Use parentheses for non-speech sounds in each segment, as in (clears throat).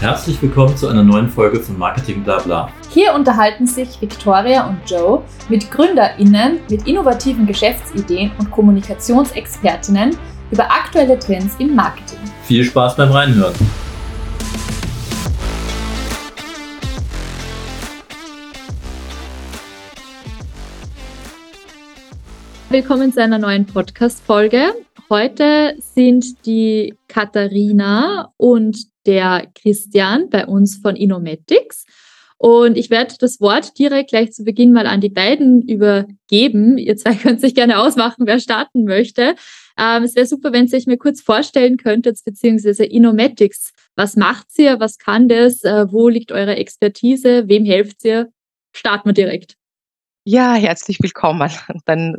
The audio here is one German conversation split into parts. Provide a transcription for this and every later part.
Herzlich willkommen zu einer neuen Folge von Marketing Blabla. Hier unterhalten sich Victoria und Joe mit GründerInnen mit innovativen Geschäftsideen und Kommunikationsexpertinnen über aktuelle Trends im Marketing. Viel Spaß beim Reinhören. Willkommen zu einer neuen Podcast-Folge. Heute sind die Katharina und der Christian bei uns von Inomatics. Und ich werde das Wort direkt gleich zu Beginn mal an die beiden übergeben. Ihr zwei (laughs) könnt sich gerne ausmachen, wer starten möchte. Ähm, es wäre super, wenn ihr euch mir kurz vorstellen könntet, beziehungsweise Inomatics. Was macht ihr? Was kann das? Äh, wo liegt eure Expertise? Wem helft ihr? Starten wir direkt. Ja, herzlich willkommen. (laughs) Dann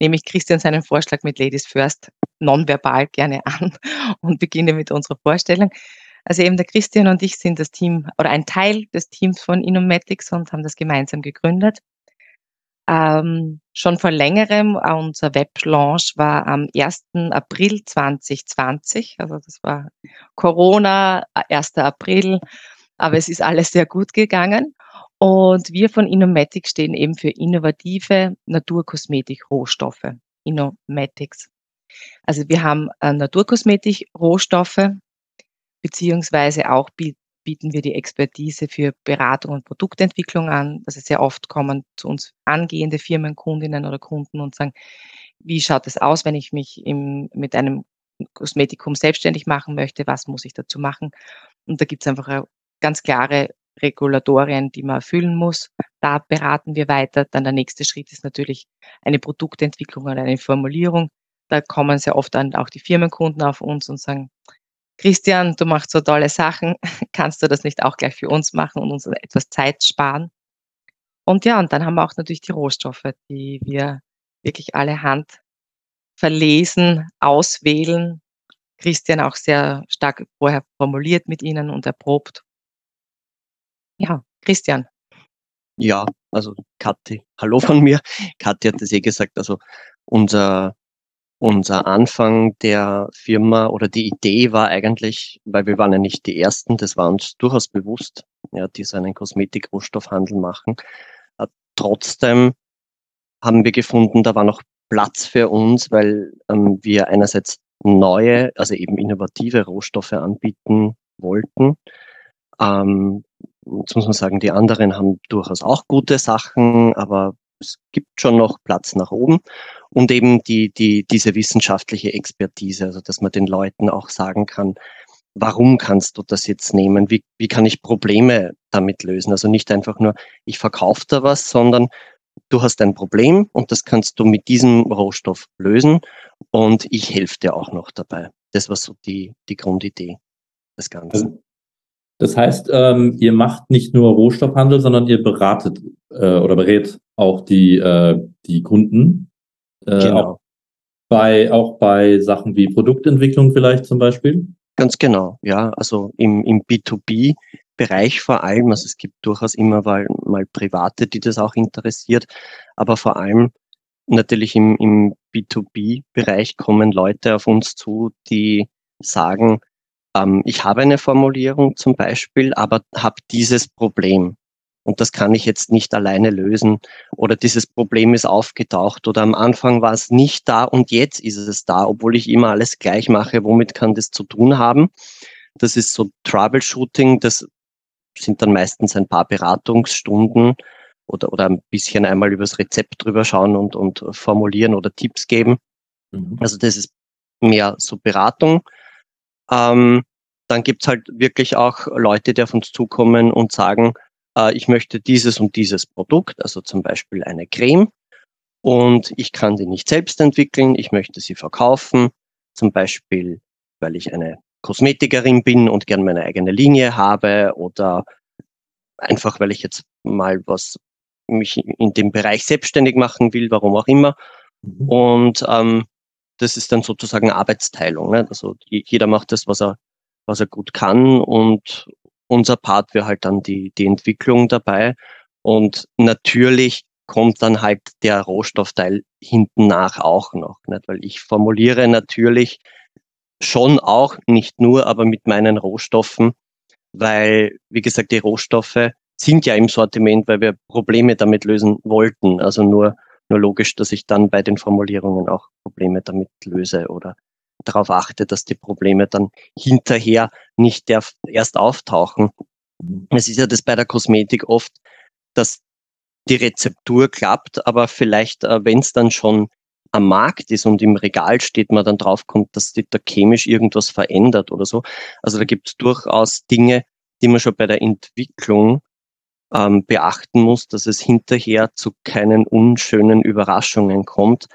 nehme ich Christian seinen Vorschlag mit Ladies First nonverbal gerne an (laughs) und beginne mit unserer Vorstellung. Also eben der Christian und ich sind das Team oder ein Teil des Teams von Inomatics und haben das gemeinsam gegründet. Ähm, schon vor längerem, äh, unser Weblaunch war am 1. April 2020, also das war Corona, 1. Äh, April, aber es ist alles sehr gut gegangen. Und wir von Inomatic stehen eben für innovative Naturkosmetik-Rohstoffe. Inomatics. Also wir haben äh, Naturkosmetik-Rohstoffe, beziehungsweise auch bieten wir die Expertise für Beratung und Produktentwicklung an. Also sehr oft kommen zu uns angehende Firmenkundinnen oder Kunden und sagen, wie schaut es aus, wenn ich mich im, mit einem Kosmetikum selbstständig machen möchte? Was muss ich dazu machen? Und da gibt es einfach ganz klare Regulatorien, die man erfüllen muss. Da beraten wir weiter. Dann der nächste Schritt ist natürlich eine Produktentwicklung oder eine Formulierung. Da kommen sehr oft dann auch die Firmenkunden auf uns und sagen, Christian, du machst so tolle Sachen, (laughs) kannst du das nicht auch gleich für uns machen und uns etwas Zeit sparen? Und ja, und dann haben wir auch natürlich die Rohstoffe, die wir wirklich alle Hand verlesen, auswählen. Christian auch sehr stark vorher formuliert mit ihnen und erprobt. Ja, Christian. Ja, also Kathi, hallo von mir. Kathi hat es eh gesagt, also unser, unser Anfang der Firma oder die Idee war eigentlich, weil wir waren ja nicht die Ersten, das war uns durchaus bewusst, ja, die so einen Kosmetik-Rohstoffhandel machen. Äh, trotzdem haben wir gefunden, da war noch Platz für uns, weil ähm, wir einerseits neue, also eben innovative Rohstoffe anbieten wollten. Ähm, jetzt muss man sagen, die anderen haben durchaus auch gute Sachen, aber es gibt schon noch Platz nach oben und eben die, die, diese wissenschaftliche Expertise, also dass man den Leuten auch sagen kann, warum kannst du das jetzt nehmen? Wie, wie kann ich Probleme damit lösen? Also nicht einfach nur, ich verkaufe da was, sondern du hast ein Problem und das kannst du mit diesem Rohstoff lösen und ich helfe dir auch noch dabei. Das war so die, die Grundidee des Ganzen. Das heißt, ähm, ihr macht nicht nur Rohstoffhandel, sondern ihr beratet äh, oder berät auch die, äh, die Kunden. Äh, genau. Auch bei, auch bei Sachen wie Produktentwicklung vielleicht zum Beispiel? Ganz genau, ja. Also im, im B2B-Bereich vor allem, also es gibt durchaus immer mal, mal Private, die das auch interessiert, aber vor allem natürlich im, im B2B-Bereich kommen Leute auf uns zu, die sagen, ähm, ich habe eine Formulierung zum Beispiel, aber habe dieses Problem. Und das kann ich jetzt nicht alleine lösen. Oder dieses Problem ist aufgetaucht. Oder am Anfang war es nicht da und jetzt ist es da, obwohl ich immer alles gleich mache. Womit kann das zu tun haben? Das ist so Troubleshooting. Das sind dann meistens ein paar Beratungsstunden oder, oder ein bisschen einmal übers Rezept drüber schauen und, und formulieren oder Tipps geben. Mhm. Also das ist mehr so Beratung. Ähm, dann gibt's halt wirklich auch Leute, die auf uns zukommen und sagen, äh, ich möchte dieses und dieses Produkt, also zum Beispiel eine Creme, und ich kann die nicht selbst entwickeln, ich möchte sie verkaufen, zum Beispiel, weil ich eine Kosmetikerin bin und gern meine eigene Linie habe oder einfach, weil ich jetzt mal was mich in dem Bereich selbstständig machen will, warum auch immer. Mhm. Und ähm, das ist dann sozusagen Arbeitsteilung. Ne? Also jeder macht das, was er, was er gut kann und unser Part wäre halt dann die, die Entwicklung dabei. Und natürlich kommt dann halt der Rohstoffteil hinten nach auch noch. Nicht? Weil ich formuliere natürlich schon auch, nicht nur, aber mit meinen Rohstoffen weil, wie gesagt, die Rohstoffe sind ja im Sortiment, weil wir Probleme damit lösen wollten. Also nur, nur logisch, dass ich dann bei den Formulierungen auch Probleme damit löse oder darauf achte, dass die Probleme dann hinterher nicht erst auftauchen. Es ist ja das bei der Kosmetik oft, dass die Rezeptur klappt, aber vielleicht, äh, wenn es dann schon am Markt ist und im Regal steht, man dann draufkommt, dass sich da chemisch irgendwas verändert oder so. Also da gibt es durchaus Dinge, die man schon bei der Entwicklung ähm, beachten muss, dass es hinterher zu keinen unschönen Überraschungen kommt,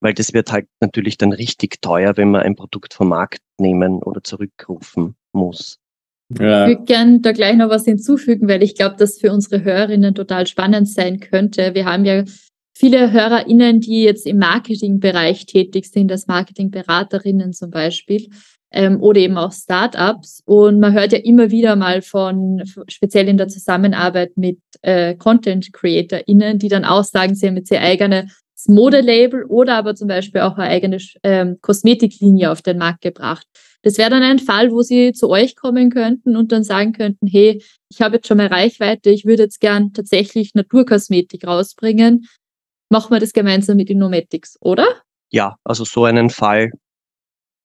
weil das wird halt natürlich dann richtig teuer, wenn man ein Produkt vom Markt nehmen oder zurückrufen muss. Ja. Ich würde gerne da gleich noch was hinzufügen, weil ich glaube, dass für unsere Hörerinnen total spannend sein könnte. Wir haben ja viele HörerInnen, die jetzt im Marketingbereich tätig sind, als Marketingberaterinnen zum Beispiel, ähm, oder eben auch Startups. Und man hört ja immer wieder mal von, speziell in der Zusammenarbeit mit äh, Content CreatorInnen, die dann auch sagen, sie haben jetzt ihr eigene Modelabel oder aber zum Beispiel auch eine eigene ähm, Kosmetiklinie auf den Markt gebracht. Das wäre dann ein Fall, wo Sie zu euch kommen könnten und dann sagen könnten, hey, ich habe jetzt schon mal Reichweite, ich würde jetzt gern tatsächlich Naturkosmetik rausbringen. Machen wir das gemeinsam mit Innomatics, oder? Ja, also so einen Fall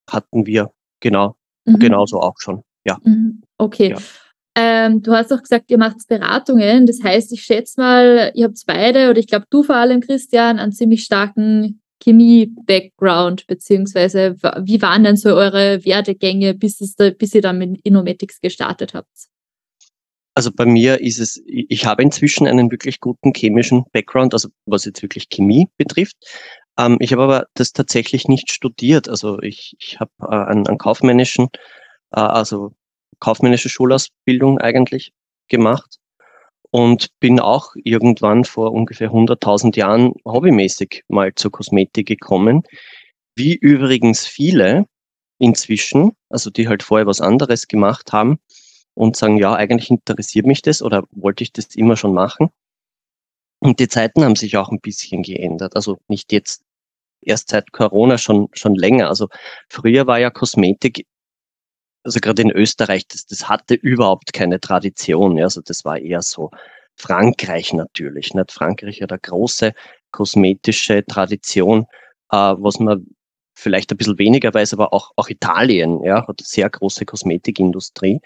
hatten wir genau, mhm. genauso auch schon. Ja. Mhm. Okay. Ja. Ähm, du hast auch gesagt, ihr macht Beratungen. Das heißt, ich schätze mal, ihr habt beide, oder ich glaube, du vor allem, Christian, einen ziemlich starken Chemie-Background, beziehungsweise wie waren denn so eure Werdegänge, bis, es da, bis ihr dann mit Innomatics gestartet habt? Also bei mir ist es, ich habe inzwischen einen wirklich guten chemischen Background, also was jetzt wirklich Chemie betrifft. Ähm, ich habe aber das tatsächlich nicht studiert. Also ich, ich habe äh, einen, einen kaufmännischen, äh, also kaufmännische Schulausbildung eigentlich gemacht und bin auch irgendwann vor ungefähr 100.000 Jahren hobbymäßig mal zur Kosmetik gekommen, wie übrigens viele inzwischen, also die halt vorher was anderes gemacht haben und sagen, ja, eigentlich interessiert mich das oder wollte ich das immer schon machen. Und die Zeiten haben sich auch ein bisschen geändert. Also nicht jetzt erst seit Corona schon, schon länger. Also früher war ja Kosmetik also gerade in Österreich, das, das hatte überhaupt keine Tradition. Ja, also das war eher so Frankreich natürlich. Nicht? Frankreich hat eine große kosmetische Tradition, äh, was man vielleicht ein bisschen weniger weiß, aber auch, auch Italien ja, hat eine sehr große Kosmetikindustrie.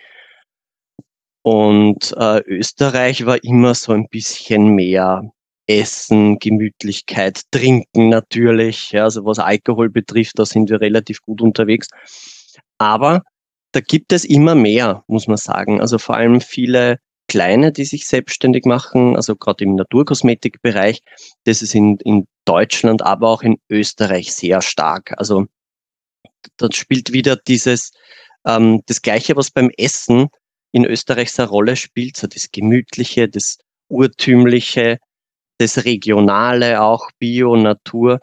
Und äh, Österreich war immer so ein bisschen mehr Essen, Gemütlichkeit, Trinken natürlich. Ja, also was Alkohol betrifft, da sind wir relativ gut unterwegs. Aber da gibt es immer mehr, muss man sagen. Also vor allem viele kleine, die sich selbstständig machen, also gerade im Naturkosmetikbereich. Das ist in, in Deutschland, aber auch in Österreich sehr stark. Also dort spielt wieder dieses, ähm, das Gleiche, was beim Essen in Österreich eine Rolle spielt, so das Gemütliche, das Urtümliche, das Regionale, auch Bio, Natur.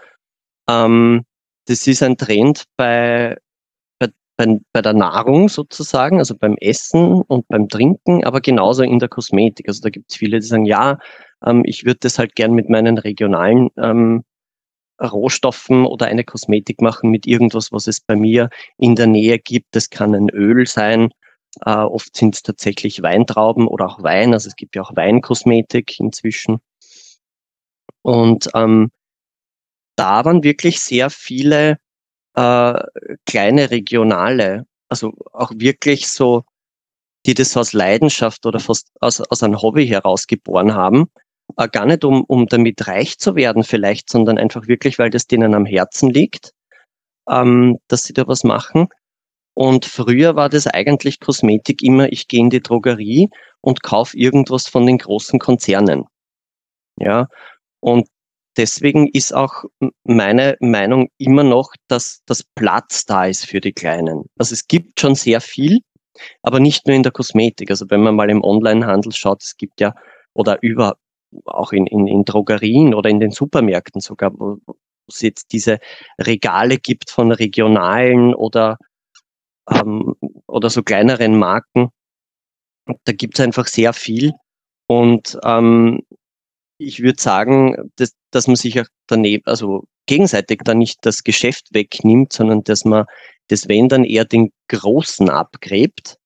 Ähm, das ist ein Trend bei bei, bei der Nahrung sozusagen, also beim Essen und beim Trinken, aber genauso in der Kosmetik. Also da gibt es viele, die sagen, ja, ähm, ich würde das halt gern mit meinen regionalen ähm, Rohstoffen oder eine Kosmetik machen mit irgendwas, was es bei mir in der Nähe gibt. Das kann ein Öl sein. Äh, oft sind es tatsächlich Weintrauben oder auch Wein. Also es gibt ja auch Weinkosmetik inzwischen. Und ähm, da waren wirklich sehr viele äh, kleine regionale, also auch wirklich so, die das aus Leidenschaft oder fast aus, aus einem Hobby heraus geboren haben, äh, gar nicht um, um damit reich zu werden vielleicht, sondern einfach wirklich, weil das denen am Herzen liegt, ähm, dass sie da was machen. Und früher war das eigentlich Kosmetik immer, ich gehe in die Drogerie und kaufe irgendwas von den großen Konzernen. Ja, und deswegen ist auch meine Meinung immer noch, dass das Platz da ist für die Kleinen. Also es gibt schon sehr viel, aber nicht nur in der Kosmetik. Also wenn man mal im Onlinehandel schaut, es gibt ja, oder über, auch in, in, in Drogerien oder in den Supermärkten sogar, wo, es jetzt diese Regale gibt von regionalen oder, ähm, oder so kleineren Marken. Da gibt es einfach sehr viel. Und ähm, ich würde sagen, dass, dass man sich auch daneben, also gegenseitig dann nicht das Geschäft wegnimmt, sondern dass man das wenn dann eher den Großen abgräbt.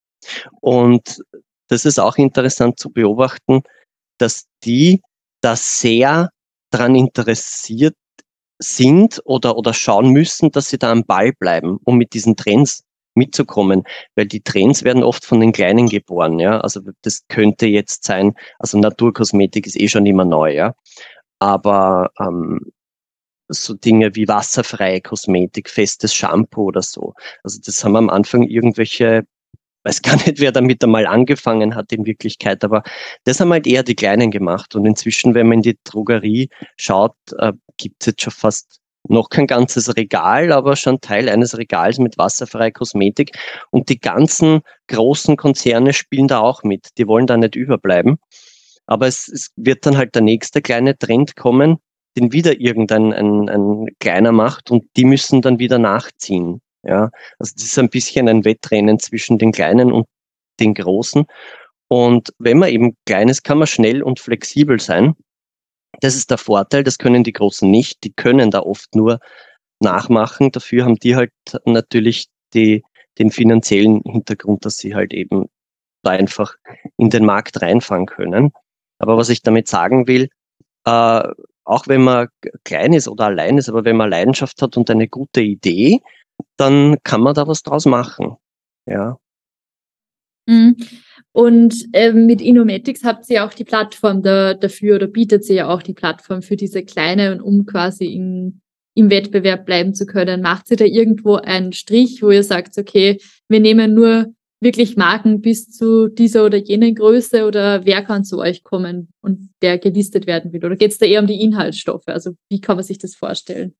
Und das ist auch interessant zu beobachten, dass die da sehr daran interessiert sind oder, oder schauen müssen, dass sie da am Ball bleiben, um mit diesen Trends mitzukommen, weil die Trends werden oft von den Kleinen geboren, ja. Also das könnte jetzt sein, also Naturkosmetik ist eh schon immer neu, ja. Aber ähm, so Dinge wie wasserfreie Kosmetik, festes Shampoo oder so. Also das haben am Anfang irgendwelche weiß gar nicht, wer damit einmal angefangen hat in Wirklichkeit, aber das haben halt eher die Kleinen gemacht. Und inzwischen, wenn man in die Drogerie schaut, äh, gibt es jetzt schon fast noch kein ganzes Regal, aber schon Teil eines Regals mit wasserfreier Kosmetik. Und die ganzen großen Konzerne spielen da auch mit. Die wollen da nicht überbleiben. Aber es, es wird dann halt der nächste kleine Trend kommen, den wieder irgendein ein, ein kleiner macht und die müssen dann wieder nachziehen. Ja, also das ist ein bisschen ein Wettrennen zwischen den Kleinen und den Großen. Und wenn man eben klein ist, kann man schnell und flexibel sein. Das ist der Vorteil, das können die Großen nicht. Die können da oft nur nachmachen. Dafür haben die halt natürlich die, den finanziellen Hintergrund, dass sie halt eben da einfach in den Markt reinfahren können. Aber was ich damit sagen will, äh, auch wenn man klein ist oder allein ist, aber wenn man Leidenschaft hat und eine gute Idee, dann kann man da was draus machen. Ja. Mhm. Und äh, mit Inomatics habt ihr auch die Plattform da, dafür oder bietet sie ja auch die Plattform für diese kleine und um quasi in, im Wettbewerb bleiben zu können. Macht sie da irgendwo einen Strich, wo ihr sagt, okay, wir nehmen nur wirklich Marken bis zu dieser oder jenen Größe oder wer kann zu euch kommen und der gelistet werden will? Oder geht es da eher um die Inhaltsstoffe? Also wie kann man sich das vorstellen?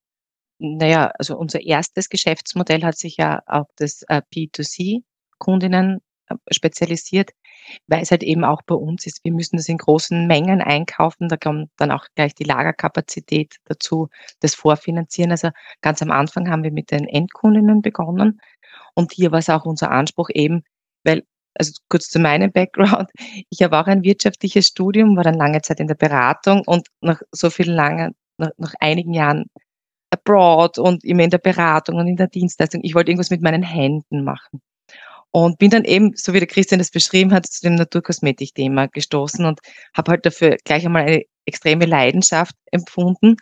Naja, also unser erstes Geschäftsmodell hat sich ja auf das äh, P2C-Kundinnen äh, spezialisiert, weil es halt eben auch bei uns ist. Wir müssen das in großen Mengen einkaufen. Da kommt dann auch gleich die Lagerkapazität dazu, das Vorfinanzieren. Also ganz am Anfang haben wir mit den Endkundinnen begonnen. Und hier war es auch unser Anspruch eben, weil, also kurz zu meinem Background, (laughs) ich habe auch ein wirtschaftliches Studium, war dann lange Zeit in der Beratung und nach so vielen langen, nach, nach einigen Jahren abroad und immer in der Beratung und in der Dienstleistung. Ich wollte irgendwas mit meinen Händen machen. Und bin dann eben, so wie der Christian das beschrieben hat, zu dem Naturkosmetik-Thema gestoßen und habe halt dafür gleich einmal eine extreme Leidenschaft empfunden.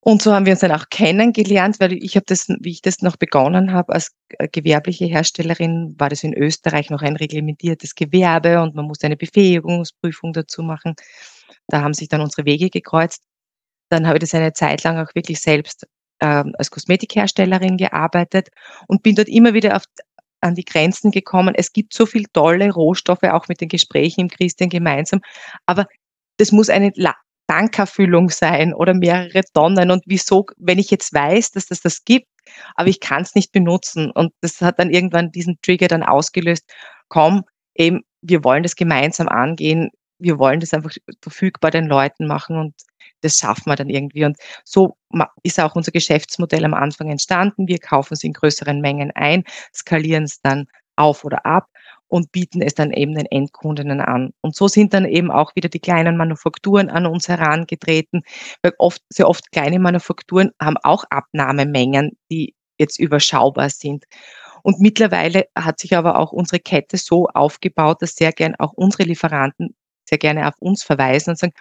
Und so haben wir uns dann auch kennengelernt, weil ich habe das, wie ich das noch begonnen habe als äh, gewerbliche Herstellerin, war das in Österreich noch ein reglementiertes Gewerbe und man musste eine Befähigungsprüfung dazu machen. Da haben sich dann unsere Wege gekreuzt. Dann habe ich das eine Zeit lang auch wirklich selbst ähm, als Kosmetikherstellerin gearbeitet und bin dort immer wieder auf, an die Grenzen gekommen. Es gibt so viel tolle Rohstoffe, auch mit den Gesprächen im Christian gemeinsam, aber das muss eine Tankerfüllung sein oder mehrere Tonnen. Und wieso, wenn ich jetzt weiß, dass das das gibt, aber ich kann es nicht benutzen. Und das hat dann irgendwann diesen Trigger dann ausgelöst. Komm, eben, wir wollen das gemeinsam angehen. Wir wollen das einfach verfügbar den Leuten machen und das schaffen wir dann irgendwie. Und so ist auch unser Geschäftsmodell am Anfang entstanden. Wir kaufen es in größeren Mengen ein, skalieren es dann auf oder ab und bieten es dann eben den Endkundinnen an. Und so sind dann eben auch wieder die kleinen Manufakturen an uns herangetreten, weil oft, sehr oft kleine Manufakturen haben auch Abnahmemengen, die jetzt überschaubar sind. Und mittlerweile hat sich aber auch unsere Kette so aufgebaut, dass sehr gern auch unsere Lieferanten sehr gerne auf uns verweisen und sagen,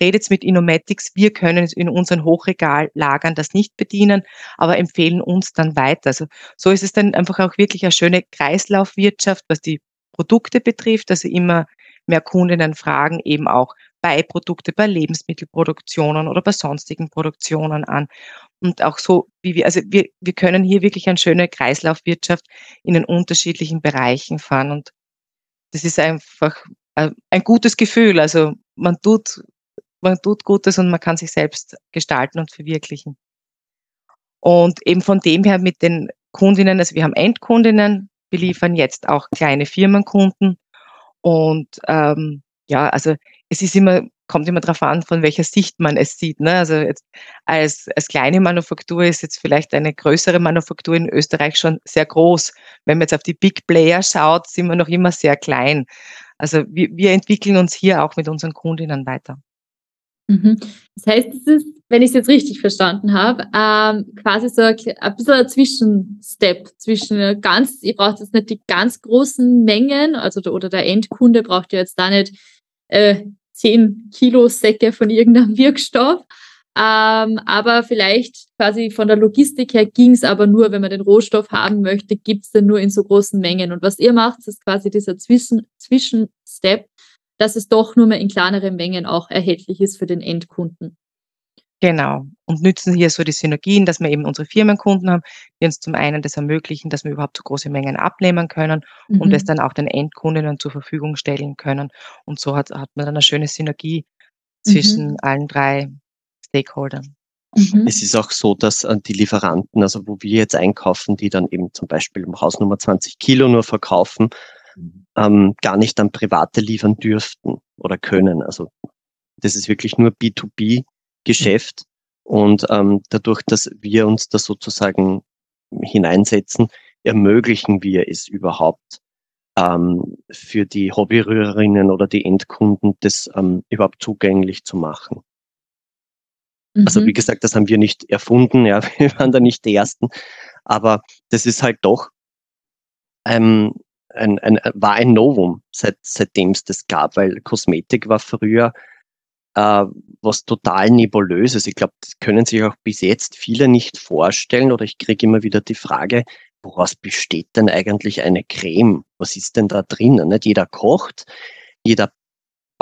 redet mit Inomatics, wir können es in unseren Hochregallagern das nicht bedienen, aber empfehlen uns dann weiter. Also so ist es dann einfach auch wirklich eine schöne Kreislaufwirtschaft, was die Produkte betrifft, also immer mehr Kundinnen fragen eben auch Beiprodukte bei Lebensmittelproduktionen oder bei sonstigen Produktionen an. Und auch so, wie wir, also wir, wir können hier wirklich eine schöne Kreislaufwirtschaft in den unterschiedlichen Bereichen fahren. Und das ist einfach ein gutes Gefühl. Also man tut man tut Gutes und man kann sich selbst gestalten und verwirklichen. Und eben von dem her mit den Kundinnen, also wir haben Endkundinnen, wir liefern jetzt auch kleine Firmenkunden und ähm, ja, also es ist immer, kommt immer darauf an, von welcher Sicht man es sieht. Ne? Also jetzt als, als kleine Manufaktur ist jetzt vielleicht eine größere Manufaktur in Österreich schon sehr groß. Wenn man jetzt auf die Big Player schaut, sind wir noch immer sehr klein. Also wir, wir entwickeln uns hier auch mit unseren Kundinnen weiter. Mhm. Das heißt, es ist, wenn ich es jetzt richtig verstanden habe, ähm, quasi so ein, ein bisschen ein Zwischenstep zwischen ganz, ihr braucht jetzt nicht die ganz großen Mengen, also der, oder der Endkunde braucht ja jetzt da nicht äh, 10 Kilo Säcke von irgendeinem Wirkstoff, ähm, aber vielleicht quasi von der Logistik her ging es aber nur, wenn man den Rohstoff haben möchte, gibt es den nur in so großen Mengen. Und was ihr macht, ist quasi dieser Zwischen Zwischenstep, dass es doch nur mehr in kleineren Mengen auch erhältlich ist für den Endkunden. Genau. Und nützen hier so die Synergien, dass wir eben unsere Firmenkunden haben, die uns zum einen das ermöglichen, dass wir überhaupt so große Mengen abnehmen können mhm. und es dann auch den Endkunden zur Verfügung stellen können. Und so hat, hat man dann eine schöne Synergie zwischen mhm. allen drei Stakeholdern. Mhm. Es ist auch so, dass äh, die Lieferanten, also wo wir jetzt einkaufen, die dann eben zum Beispiel im Hausnummer 20 Kilo nur verkaufen, mhm. ähm, gar nicht an Private liefern dürften oder können. Also das ist wirklich nur B2B-Geschäft. Und ähm, dadurch, dass wir uns da sozusagen hineinsetzen, ermöglichen wir es überhaupt ähm, für die Hobbyrührerinnen oder die Endkunden, das ähm, überhaupt zugänglich zu machen. Also wie mhm. gesagt, das haben wir nicht erfunden, ja, (laughs) wir waren da nicht die Ersten, aber das ist halt doch ähm, ein, ein, war ein Novum, seit, seitdem es das gab, weil Kosmetik war früher äh, was total nebulöses. Ich glaube, das können sich auch bis jetzt viele nicht vorstellen oder ich kriege immer wieder die Frage, woraus besteht denn eigentlich eine Creme? Was ist denn da drinnen? Nicht jeder kocht, jeder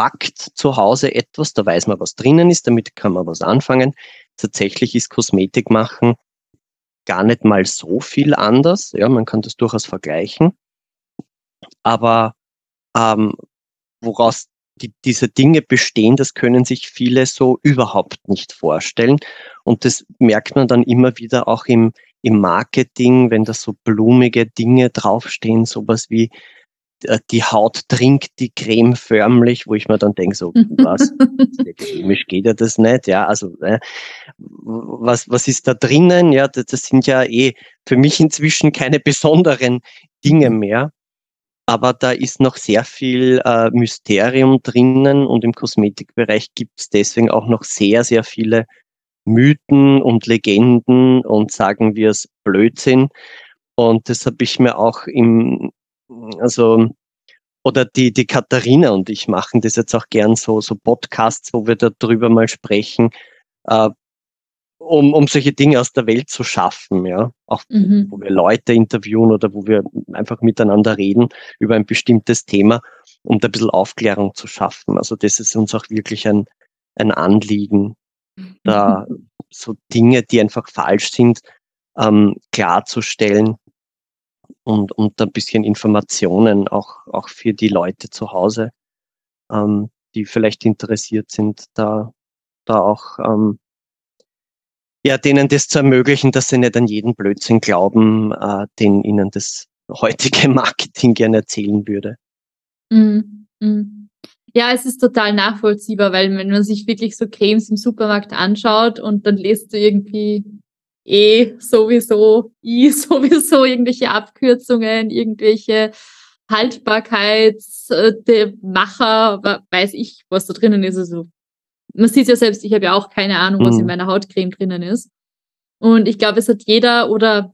backt zu Hause etwas, da weiß man, was drinnen ist, damit kann man was anfangen. Tatsächlich ist Kosmetik machen gar nicht mal so viel anders. Ja, man kann das durchaus vergleichen. Aber ähm, woraus die, diese Dinge bestehen, das können sich viele so überhaupt nicht vorstellen. Und das merkt man dann immer wieder auch im, im Marketing, wenn da so blumige Dinge draufstehen, sowas wie die Haut trinkt die Creme förmlich, wo ich mir dann denke, so, (laughs) was, chemisch geht ja das nicht, ja, also, äh, was, was ist da drinnen, ja, das, das sind ja eh für mich inzwischen keine besonderen Dinge mhm. mehr, aber da ist noch sehr viel äh, Mysterium drinnen und im Kosmetikbereich gibt es deswegen auch noch sehr, sehr viele Mythen und Legenden und sagen wir es Blödsinn. Und das habe ich mir auch im, also oder die, die Katharina und ich machen das jetzt auch gern so, so Podcasts, wo wir darüber mal sprechen, äh, um, um solche Dinge aus der Welt zu schaffen, ja. Auch mhm. wo wir Leute interviewen oder wo wir einfach miteinander reden über ein bestimmtes Thema, um da ein bisschen Aufklärung zu schaffen. Also das ist uns auch wirklich ein, ein Anliegen, da so Dinge, die einfach falsch sind, ähm, klarzustellen und, und ein bisschen Informationen auch, auch für die Leute zu Hause, ähm, die vielleicht interessiert sind, da, da auch ähm, ja, denen das zu ermöglichen, dass sie nicht an jeden Blödsinn glauben, äh, den ihnen das heutige (laughs) Marketing gerne erzählen würde. Mm, mm. Ja, es ist total nachvollziehbar, weil wenn man sich wirklich so Cremes im Supermarkt anschaut und dann lässt du irgendwie eh sowieso, i (laughs) sowieso irgendwelche Abkürzungen, irgendwelche Haltbarkeitsmacher, weiß ich, was da drinnen ist. Also man sieht ja selbst, ich habe ja auch keine Ahnung, was mhm. in meiner Hautcreme drinnen ist. Und ich glaube, es hat jeder oder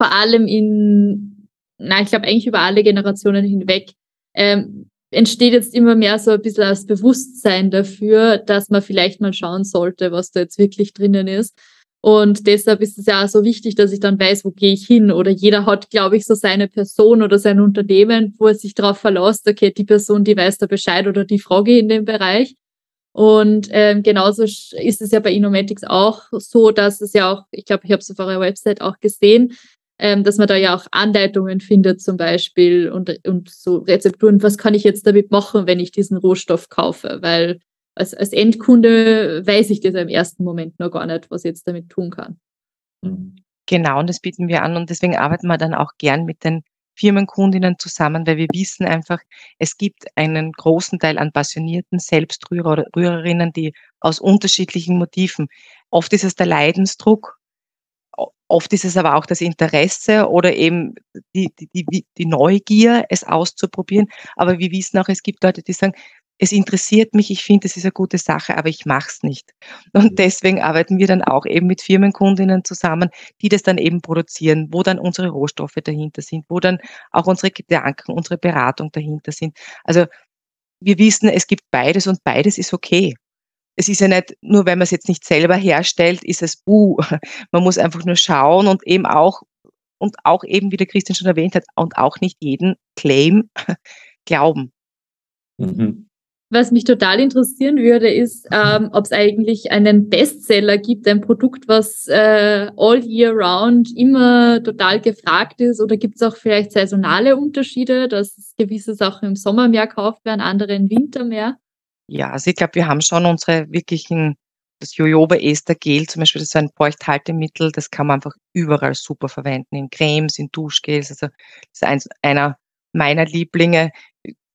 vor allem in, na, ich glaube eigentlich über alle Generationen hinweg, ähm, entsteht jetzt immer mehr so ein bisschen das Bewusstsein dafür, dass man vielleicht mal schauen sollte, was da jetzt wirklich drinnen ist. Und deshalb ist es ja auch so wichtig, dass ich dann weiß, wo gehe ich hin. Oder jeder hat, glaube ich, so seine Person oder sein Unternehmen, wo er sich darauf verlässt, okay, die Person, die weiß da Bescheid oder die Frage in dem Bereich. Und ähm, genauso ist es ja bei Inomatics auch so, dass es ja auch, ich glaube, ich habe es auf eurer Website auch gesehen, ähm, dass man da ja auch Anleitungen findet zum Beispiel und, und so Rezepturen, was kann ich jetzt damit machen, wenn ich diesen Rohstoff kaufe, weil als, als Endkunde weiß ich das im ersten Moment noch gar nicht, was ich jetzt damit tun kann. Mhm. Genau, und das bieten wir an und deswegen arbeiten wir dann auch gern mit den Firmenkundinnen zusammen, weil wir wissen einfach, es gibt einen großen Teil an passionierten Selbstrührer oder Rührerinnen, die aus unterschiedlichen Motiven, oft ist es der Leidensdruck, oft ist es aber auch das Interesse oder eben die, die, die, die Neugier, es auszuprobieren. Aber wir wissen auch, es gibt Leute, die sagen, es interessiert mich, ich finde, es ist eine gute Sache, aber ich mache es nicht. Und deswegen arbeiten wir dann auch eben mit Firmenkundinnen zusammen, die das dann eben produzieren, wo dann unsere Rohstoffe dahinter sind, wo dann auch unsere Gedanken, unsere Beratung dahinter sind. Also wir wissen, es gibt beides und beides ist okay. Es ist ja nicht, nur wenn man es jetzt nicht selber herstellt, ist es buh. (laughs) Man muss einfach nur schauen und eben auch, und auch eben, wie der Christian schon erwähnt hat, und auch nicht jeden Claim (laughs) glauben. Mhm. Was mich total interessieren würde, ist, ähm, ob es eigentlich einen Bestseller gibt, ein Produkt, was äh, all year round immer total gefragt ist, oder gibt es auch vielleicht saisonale Unterschiede, dass gewisse Sachen im Sommer mehr gekauft werden, andere im Winter mehr? Ja, also ich glaube, wir haben schon unsere wirklichen, das Jojoba Ester Gel zum Beispiel, das ist ein Feuchthaltemittel, das kann man einfach überall super verwenden, in Cremes, in Duschgels, also das ist eins, einer meiner Lieblinge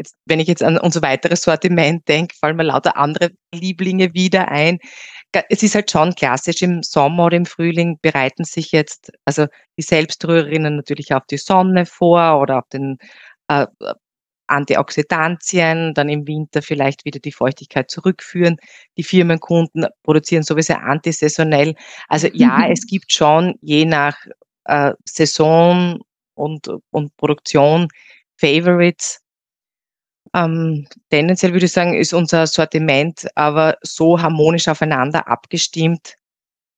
jetzt, wenn ich jetzt an unser weiteres Sortiment denke, fallen mir lauter andere Lieblinge wieder ein. Es ist halt schon klassisch, im Sommer oder im Frühling bereiten sich jetzt, also die Selbstrührerinnen natürlich auf die Sonne vor oder auf den äh, Antioxidantien, dann im Winter vielleicht wieder die Feuchtigkeit zurückführen. Die Firmenkunden produzieren sowieso antisaisonell. Also ja, es gibt schon je nach äh, Saison und, und Produktion Favorites, ähm, tendenziell würde ich sagen, ist unser Sortiment aber so harmonisch aufeinander abgestimmt,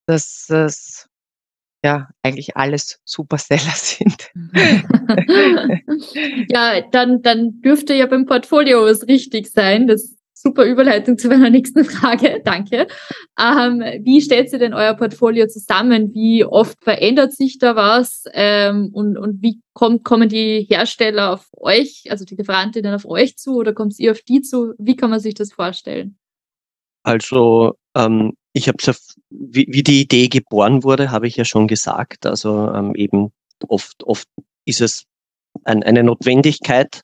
dass es ja eigentlich alles Superseller (laughs) sind. (laughs) ja, dann, dann dürfte ja beim Portfolio was richtig sein. Das super Überleitung zu meiner nächsten Frage. (laughs) Danke. Ähm, wie stellt ihr denn euer Portfolio zusammen? Wie oft verändert sich da was? Ähm, und, und wie kommt, kommen die Hersteller auf euch, also die Lieferantinnen auf euch zu oder kommt ihr auf die zu? Wie kann man sich das vorstellen? Also ähm, ich habe ja, wie, wie, die Idee geboren wurde, habe ich ja schon gesagt. Also ähm, eben oft, oft ist es ein, eine Notwendigkeit,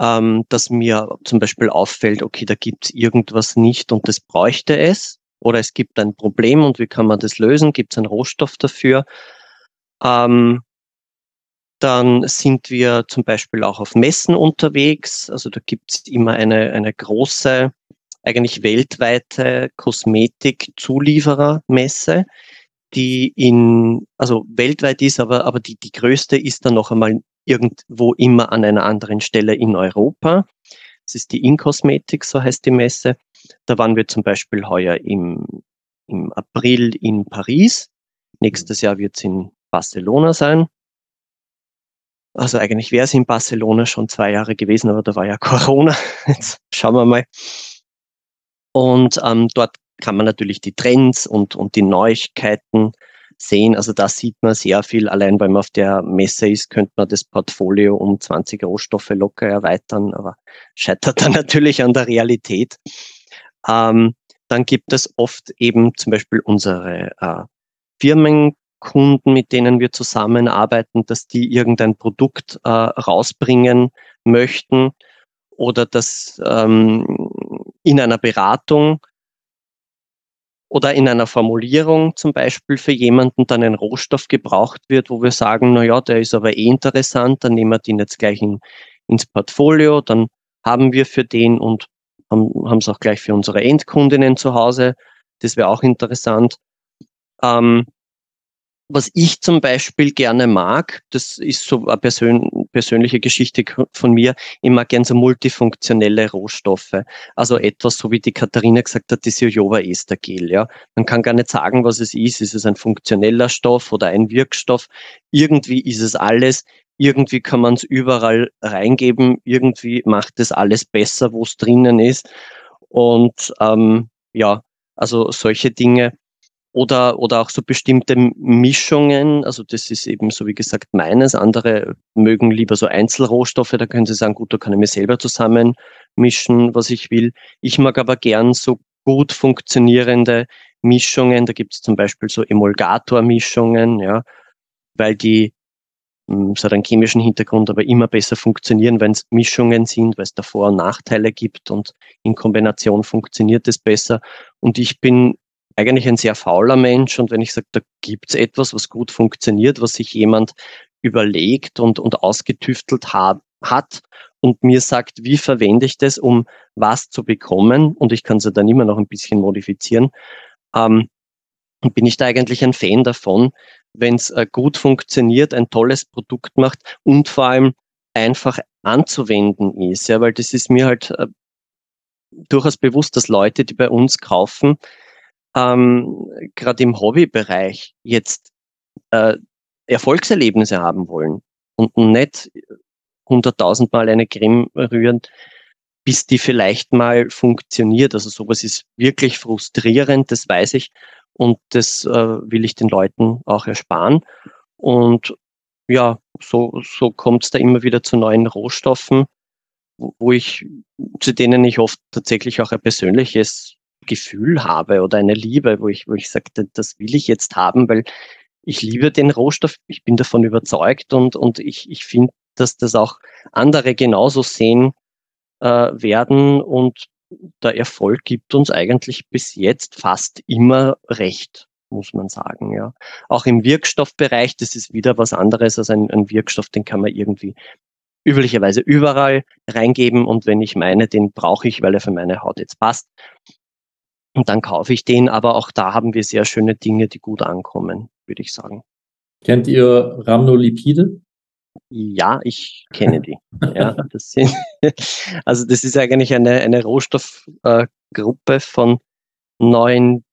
ähm, dass mir zum Beispiel auffällt, okay, da gibt es irgendwas nicht und das bräuchte es. Oder es gibt ein Problem und wie kann man das lösen? Gibt es einen Rohstoff dafür? Ähm, dann sind wir zum Beispiel auch auf Messen unterwegs. Also da gibt es immer eine, eine große, eigentlich weltweite Kosmetik-Zulieferermesse, die in, also weltweit ist, aber, aber die, die größte ist dann noch einmal irgendwo immer an einer anderen Stelle in Europa. Das ist die Incosmetic, so heißt die Messe. Da waren wir zum Beispiel heuer im, im April in Paris. Nächstes Jahr wird es in Barcelona sein. Also eigentlich wäre es in Barcelona schon zwei Jahre gewesen, aber da war ja (laughs) Corona. Jetzt schauen wir mal. Und ähm, dort kann man natürlich die Trends und, und die Neuigkeiten sehen. Also da sieht man sehr viel. Allein wenn man auf der Messe ist, könnte man das Portfolio um 20 Rohstoffe locker erweitern, aber scheitert dann (laughs) natürlich an der Realität. Ähm, dann gibt es oft eben zum Beispiel unsere äh, Firmenkunden, mit denen wir zusammenarbeiten, dass die irgendein Produkt äh, rausbringen möchten oder dass ähm, in einer Beratung oder in einer Formulierung zum Beispiel für jemanden dann ein Rohstoff gebraucht wird, wo wir sagen, na ja, der ist aber eh interessant, dann nehmen wir den jetzt gleich in, ins Portfolio, dann haben wir für den und haben es auch gleich für unsere Endkundinnen zu Hause. Das wäre auch interessant. Ähm, was ich zum Beispiel gerne mag, das ist so eine persön persönliche Geschichte von mir, ich mag gerne so multifunktionelle Rohstoffe. Also etwas, so wie die Katharina gesagt hat, das Jojoba-Estergel. Ja. Man kann gar nicht sagen, was es ist. Ist es ein funktioneller Stoff oder ein Wirkstoff? Irgendwie ist es alles. Irgendwie kann man es überall reingeben. Irgendwie macht es alles besser, wo es drinnen ist. Und ähm, ja, also solche Dinge oder, oder auch so bestimmte Mischungen. Also das ist eben so wie gesagt meines. Andere mögen lieber so Einzelrohstoffe. Da können sie sagen, gut, da kann ich mir selber zusammen mischen, was ich will. Ich mag aber gern so gut funktionierende Mischungen. Da gibt es zum Beispiel so Emulgator-Mischungen, ja, weil die hm, es hat einen chemischen Hintergrund, aber immer besser funktionieren, wenn es Mischungen sind, weil es da Nachteile gibt und in Kombination funktioniert es besser. Und ich bin eigentlich ein sehr fauler Mensch und wenn ich sage, da gibt's etwas, was gut funktioniert, was sich jemand überlegt und, und ausgetüftelt hat, hat und mir sagt, wie verwende ich das, um was zu bekommen und ich kann es ja dann immer noch ein bisschen modifizieren, ähm, bin ich da eigentlich ein Fan davon, wenn es äh, gut funktioniert, ein tolles Produkt macht und vor allem einfach anzuwenden ist. Ja, weil das ist mir halt äh, durchaus bewusst, dass Leute, die bei uns kaufen, ähm, gerade im Hobbybereich jetzt äh, Erfolgserlebnisse haben wollen und nicht hunderttausendmal eine Creme rühren, bis die vielleicht mal funktioniert. Also sowas ist wirklich frustrierend, das weiß ich. Und das äh, will ich den Leuten auch ersparen. Und ja, so, so kommt es da immer wieder zu neuen Rohstoffen, wo, ich, zu denen ich oft tatsächlich auch ein persönliches Gefühl habe oder eine Liebe, wo ich, wo ich sage, das will ich jetzt haben, weil ich liebe den Rohstoff, ich bin davon überzeugt und, und ich, ich finde, dass das auch andere genauso sehen äh, werden und der Erfolg gibt uns eigentlich bis jetzt fast immer recht, muss man sagen. Ja. Auch im Wirkstoffbereich, das ist wieder was anderes als ein, ein Wirkstoff, den kann man irgendwie üblicherweise überall reingeben und wenn ich meine, den brauche ich, weil er für meine Haut jetzt passt, und dann kaufe ich den, aber auch da haben wir sehr schöne Dinge, die gut ankommen, würde ich sagen. Kennt ihr Rhamnolipide? Ja, ich kenne die. ja, das sind, (laughs) also das ist eigentlich eine, eine Rohstoffgruppe äh, von neuen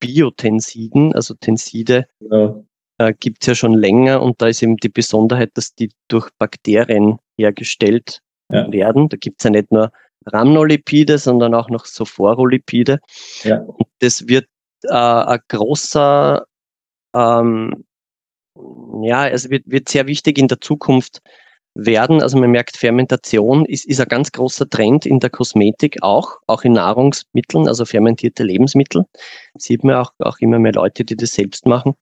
Biotensiden, also Tenside ja. äh, gibt es ja schon länger und da ist eben die Besonderheit, dass die durch Bakterien hergestellt ja. werden. Da gibt es ja nicht nur Rhamnolipide, sondern auch noch Sophorolipide. Ja. Und das wird äh, ein großer ähm, ja, es wird, wird sehr wichtig in der Zukunft werden. Also man merkt, Fermentation ist, ist ein ganz großer Trend in der Kosmetik auch, auch in Nahrungsmitteln, also fermentierte Lebensmittel. Sieht man auch, auch immer mehr Leute, die das selbst machen.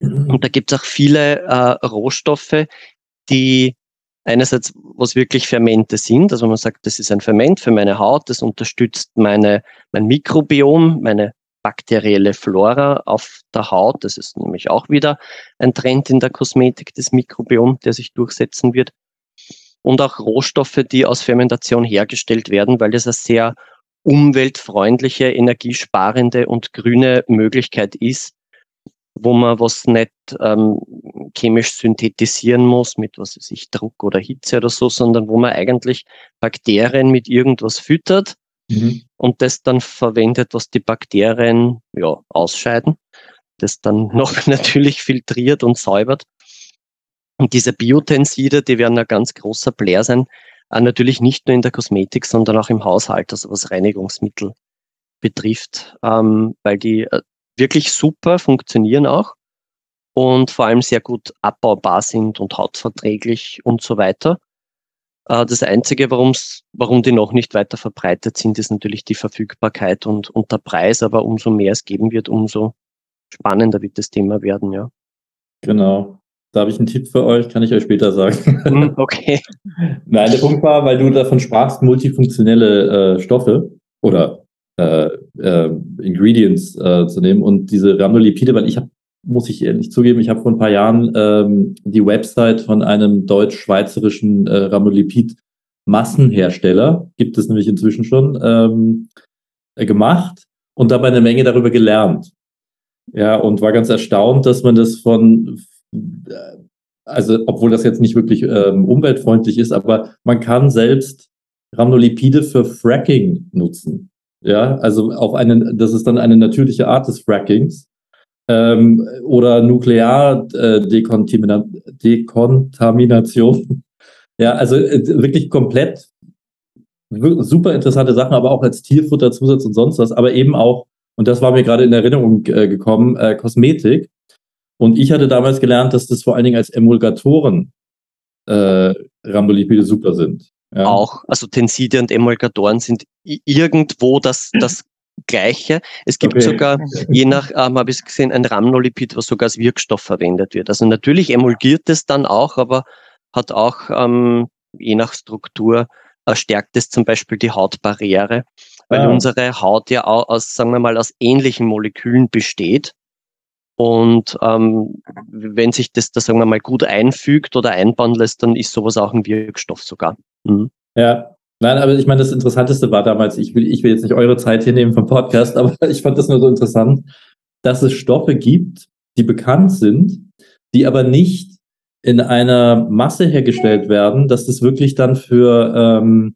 Und da gibt es auch viele äh, Rohstoffe, die einerseits was wirklich Fermente sind, also man sagt, das ist ein Ferment für meine Haut, das unterstützt meine, mein Mikrobiom, meine bakterielle Flora auf der Haut. Das ist nämlich auch wieder ein Trend in der Kosmetik, das Mikrobiom, der sich durchsetzen wird. Und auch Rohstoffe, die aus Fermentation hergestellt werden, weil das eine sehr umweltfreundliche, energiesparende und grüne Möglichkeit ist, wo man was nicht ähm, chemisch synthetisieren muss mit was weiß ich, Druck oder Hitze oder so, sondern wo man eigentlich Bakterien mit irgendwas füttert mhm. und das dann verwendet, was die Bakterien ja, ausscheiden, das dann (laughs) noch natürlich filtriert und säubert. Und diese Biotenside, die werden ein ganz großer Player sein, natürlich nicht nur in der Kosmetik, sondern auch im Haushalt, also was Reinigungsmittel betrifft, ähm, weil die äh, wirklich super funktionieren auch und vor allem sehr gut abbaubar sind und hautverträglich und so weiter. Äh, das Einzige, warum die noch nicht weiter verbreitet sind, ist natürlich die Verfügbarkeit und, und der Preis. Aber umso mehr es geben wird, umso spannender wird das Thema werden, ja. Genau. Da habe ich einen Tipp für euch, kann ich euch später sagen. Hm, (laughs) okay. Nein, der Punkt war, weil du davon sprachst, multifunktionelle äh, Stoffe oder äh, äh, Ingredients äh, zu nehmen und diese Rhamnolipide, weil ich habe muss ich ehrlich zugeben, ich habe vor ein paar Jahren ähm, die Website von einem deutsch-schweizerischen äh, Rhamnolipid-Massenhersteller, gibt es nämlich inzwischen schon, ähm, äh, gemacht und dabei eine Menge darüber gelernt. Ja, und war ganz erstaunt, dass man das von, äh, also obwohl das jetzt nicht wirklich ähm, umweltfreundlich ist, aber man kann selbst Rhamnolipide für Fracking nutzen. Ja, also auf einen, das ist dann eine natürliche Art des Frackings ähm, oder Nukleardekontamination. Äh, (laughs) ja, also äh, wirklich komplett super interessante Sachen, aber auch als Tierfutterzusatz und sonst was, aber eben auch, und das war mir gerade in Erinnerung äh, gekommen, äh, Kosmetik. Und ich hatte damals gelernt, dass das vor allen Dingen als Emulgatoren äh, Rhamnolipide super sind. Ja. Auch, also Tenside und Emulgatoren sind irgendwo das, das Gleiche. Es gibt okay. sogar, je nach, ähm, habe ich gesehen, ein Rhamnolipid, was sogar als Wirkstoff verwendet wird. Also natürlich emulgiert es dann auch, aber hat auch ähm, je nach Struktur äh, stärkt es zum Beispiel die Hautbarriere, weil ah. unsere Haut ja auch aus, sagen wir mal, aus ähnlichen Molekülen besteht. Und ähm, wenn sich das, das, sagen wir mal, gut einfügt oder einbauen lässt, dann ist sowas auch ein Wirkstoff sogar. Mhm. Ja, Nein, aber ich meine, das Interessanteste war damals, ich will, ich will jetzt nicht eure Zeit hier nehmen vom Podcast, (laughs) aber ich fand das nur so interessant, dass es Stoffe gibt, die bekannt sind, die aber nicht in einer Masse hergestellt werden, dass das wirklich dann für, ähm,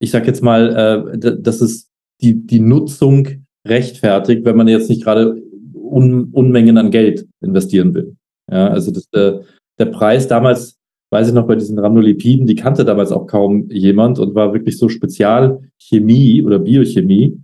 ich sag jetzt mal, äh, dass es die, die Nutzung rechtfertigt, wenn man jetzt nicht gerade Un Unmengen an Geld investieren will. Ja, also das, der, der Preis damals, weiß ich noch, bei diesen Rhamnolipiden, die kannte damals auch kaum jemand und war wirklich so Spezialchemie oder Biochemie.